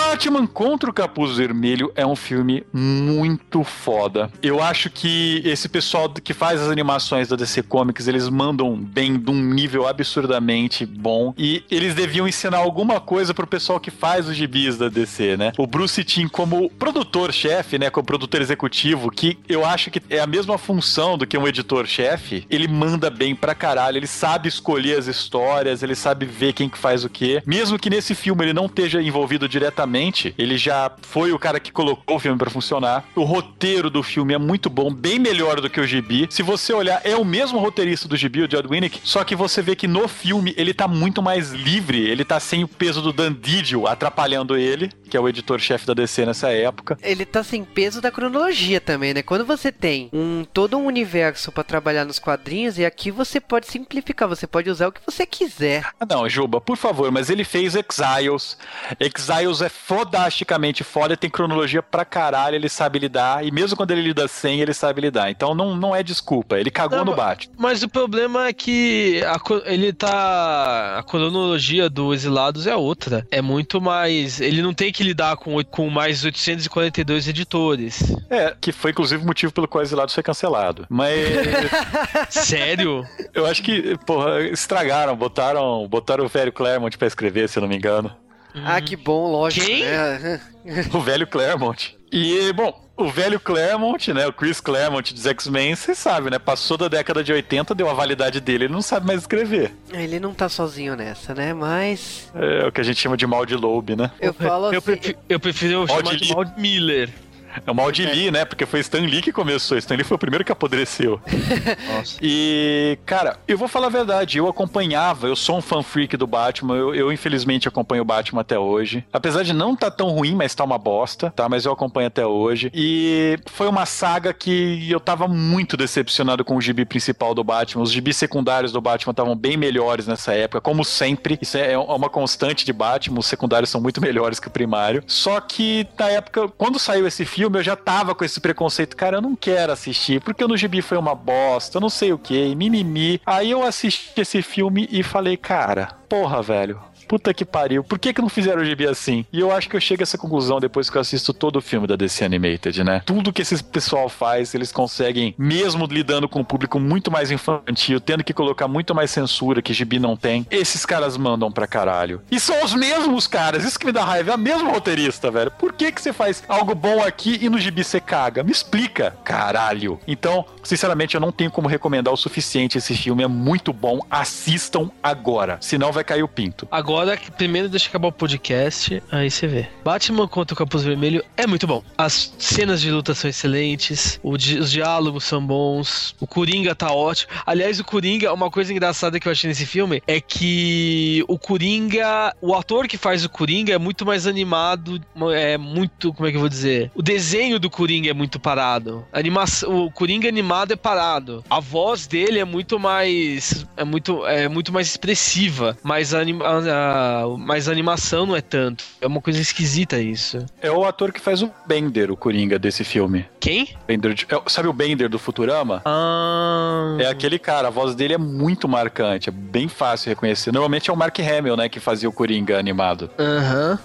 Batman contra o Capuz Vermelho é um filme muito foda. Eu acho que esse pessoal que faz as animações da DC Comics, eles mandam bem de um nível absurdamente bom. E eles deviam ensinar alguma coisa pro pessoal que faz os gibis da DC, né? O Bruce Timm como produtor-chefe, né? Como produtor executivo, que eu acho que é a mesma função do que um editor-chefe, ele manda bem pra caralho. Ele sabe escolher as histórias, ele sabe ver quem que faz o quê. Mesmo que nesse filme ele não esteja envolvido diretamente, ele já foi o cara que colocou o filme pra funcionar. O roteiro do filme é muito bom, bem melhor do que o gibi. Se você olhar, é o mesmo roteirista do gibi, o Judd Winnick, só que você vê que no filme ele tá muito mais livre, ele tá sem o peso do Dan Didio atrapalhando ele, que é o editor-chefe da DC nessa época. Ele tá sem peso da cronologia também, né? Quando você tem um todo um universo pra trabalhar nos quadrinhos, e aqui você pode simplificar, você pode usar o que você quiser. Ah, não, Juba, por favor, mas ele fez Exiles. Exiles é fodasticamente foda, tem cronologia pra caralho, ele sabe lidar, e mesmo quando ele lida sem, ele sabe lidar. Então não, não é desculpa, ele cagou Não, no bate. Mas o problema é que a ele tá. A cronologia do Exilados é outra. É muito mais. Ele não tem que lidar com, com mais 842 editores. É, que foi inclusive o motivo pelo qual Exilados foi cancelado. Mas Sério? eu acho que, porra, estragaram, botaram, botaram o velho Claremont pra escrever, se eu não me engano. Ah, que bom, lógico. Quem? né? O velho Claremont. E, bom, o velho Claremont, né? O Chris Claremont dos X-Men, você sabe, né? Passou da década de 80, deu a validade dele, ele não sabe mais escrever. Ele não tá sozinho nessa, né? Mas. É o que a gente chama de mal de Loeb, né? Eu falo Eu, assim. eu prefiro Mal chamar de de Maud Miller. É o mal de Lee, né? Porque foi Stan Lee que começou. Stan Lee foi o primeiro que apodreceu. Nossa. E, cara, eu vou falar a verdade, eu acompanhava, eu sou um fan freak do Batman, eu, eu, infelizmente acompanho o Batman até hoje. Apesar de não tá tão ruim, mas tá uma bosta, tá? Mas eu acompanho até hoje. E foi uma saga que eu tava muito decepcionado com o gibi principal do Batman. Os gibis secundários do Batman estavam bem melhores nessa época, como sempre. Isso é uma constante de Batman, os secundários são muito melhores que o primário. Só que na época, quando saiu esse filme, eu já tava com esse preconceito, cara, eu não quero assistir, porque no gibi foi uma bosta, eu não sei o que, mimimi. Aí eu assisti esse filme e falei, cara, porra, velho. Puta que pariu. Por que, que não fizeram o gibi assim? E eu acho que eu chego a essa conclusão depois que eu assisto todo o filme da DC Animated, né? Tudo que esse pessoal faz, eles conseguem, mesmo lidando com um público muito mais infantil, tendo que colocar muito mais censura que gibi não tem, esses caras mandam pra caralho. E são os mesmos caras, isso que me dá raiva, é a mesma roteirista, velho. Por que que você faz algo bom aqui e no gibi você caga? Me explica, caralho. Então, sinceramente, eu não tenho como recomendar o suficiente esse filme, é muito bom, assistam agora, senão vai cair o pinto. Agora, primeiro deixa acabar o podcast, aí você vê. Batman contra o Capuz Vermelho é muito bom. As cenas de luta são excelentes, di- os diálogos são bons, o Coringa tá ótimo. Aliás, o Coringa, uma coisa engraçada que eu achei nesse filme é que o Coringa, o ator que faz o Coringa é muito mais animado, é muito, como é que eu vou dizer? O desenho do Coringa é muito parado. A animação, o Coringa animado é parado. A voz dele é muito mais é muito é muito mais expressiva, mas anima- a- a- mas a animação não é tanto. É uma coisa esquisita isso. É o ator que faz o Bender, o Coringa desse filme. Quem? Bender de- é- sabe o Bender do Futurama? Ah, É aquele cara, a voz dele é muito marcante, é bem fácil reconhecer. Normalmente é o Mark Hamill, né, que fazia o Coringa animado. Aham.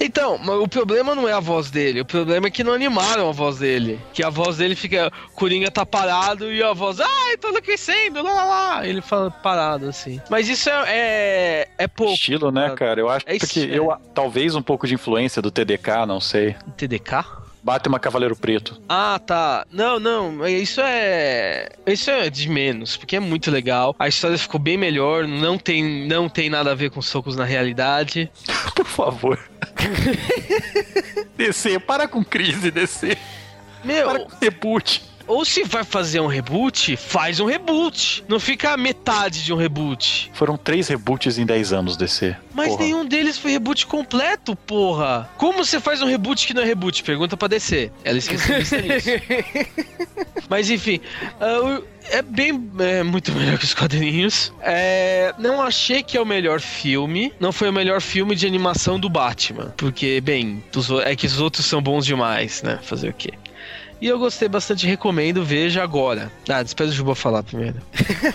Então, o problema não é a voz dele, o problema é que não animaram a voz dele. Que a voz dele fica. Coringa tá parado e a voz. Ai, tô enlouquecendo, lá lá lá. Ele fala parado assim. Mas isso é. É, é pouco. Estilo, né, Ah, cara? Eu acho é que isso, é. eu talvez um pouco de influência do TDK, não sei. TDK? Batman Cavaleiro Preto. Ah, tá. Não, não, isso é. Isso é de menos, porque é muito legal. A história ficou bem melhor, não tem, não tem nada a ver com socos na realidade. Por favor. descer, para com crise, descer. Meu, Para com reboot. Ou se vai fazer um reboot, faz um reboot. Não fica a metade de um reboot. Foram três reboots em 10 anos, DC. Mas Porra. nenhum deles foi reboot completo, porra. Como você faz um reboot que não é reboot? Pergunta pra DC. Ela esqueceu disso. Mas enfim, o- é bem é muito melhor que os quadrinhos. É, não achei que é o melhor filme. Não foi o melhor filme de animação do Batman. Porque, bem, é que os outros são bons demais, né? Fazer o quê? E eu gostei bastante, recomendo, veja agora. Ah, despede o Juba falar primeiro.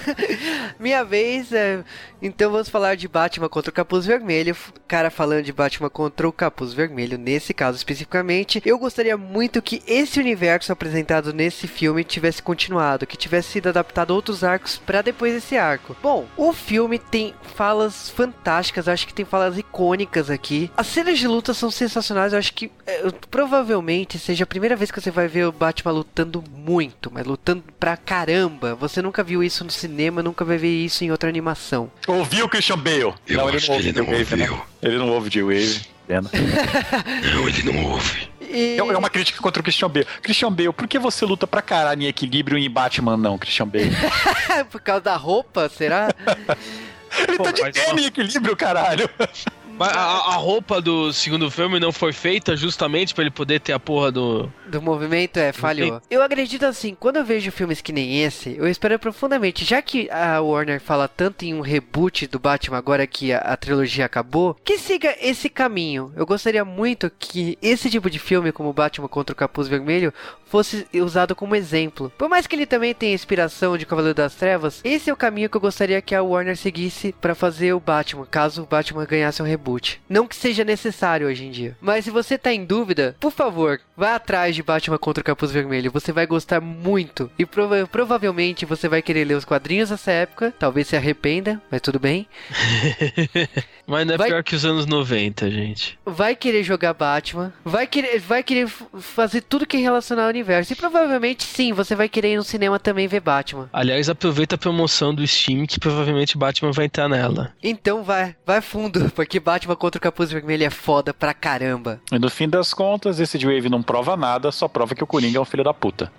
Minha vez, é... então vamos falar de Batman contra o Capuz Vermelho. Cara, falando de Batman contra o Capuz Vermelho, nesse caso especificamente, eu gostaria muito que esse universo apresentado nesse filme tivesse continuado, que tivesse sido adaptado outros arcos para depois desse arco. Bom, o filme tem falas fantásticas, acho que tem falas icônicas aqui. As cenas de luta são sensacionais, eu acho que é, provavelmente seja a primeira vez que você vai ver o Batman lutando muito, mas lutando pra caramba. Você nunca viu isso no cinema, nunca vai ver isso em outra animação. Ouviu o Christian Bale? Eu acho que ele não J-Wave, né? ouviu. Ele não ouve J-Wave. Pena. Não, ele não ouve. E... É uma crítica contra o Christian Bale. Christian Bale, por que você luta pra caralho em equilíbrio e em Batman não, Christian Bale? Por causa da roupa, será? Ele Pô, tá de game em equilíbrio, caralho. Mas a, a roupa do segundo filme não foi feita justamente pra ele poder ter a porra do. Do movimento é, falhou. Eu acredito assim, quando eu vejo filmes que nem esse, eu espero profundamente, já que a Warner fala tanto em um reboot do Batman agora que a, a trilogia acabou, que siga esse caminho. Eu gostaria muito que esse tipo de filme, como Batman contra o Capuz Vermelho, fosse usado como exemplo. Por mais que ele também tenha inspiração de Cavaleiro das Trevas, esse é o caminho que eu gostaria que a Warner seguisse pra fazer o Batman, caso o Batman ganhasse um reboot. Não que seja necessário hoje em dia. Mas se você tá em dúvida, por favor, vá atrás de Batman contra o Capuz Vermelho. Você vai gostar muito. E prova- provavelmente você vai querer ler os quadrinhos dessa época. Talvez se arrependa, mas tudo bem. Mas não é Vai- pior que os anos 90, gente. vai querer jogar Batman, vai querer, vai querer fazer tudo que é relacionar ao universo. E provavelmente sim, você vai querer ir no cinema também ver Batman. Aliás, aproveita a promoção do Steam que provavelmente Batman vai entrar nela. Então vai, vai fundo, porque Batman contra o Capuz Vermelho é foda pra caramba. E no fim das contas, esse Wave não prova nada, só prova que o Coringa é um filho da puta.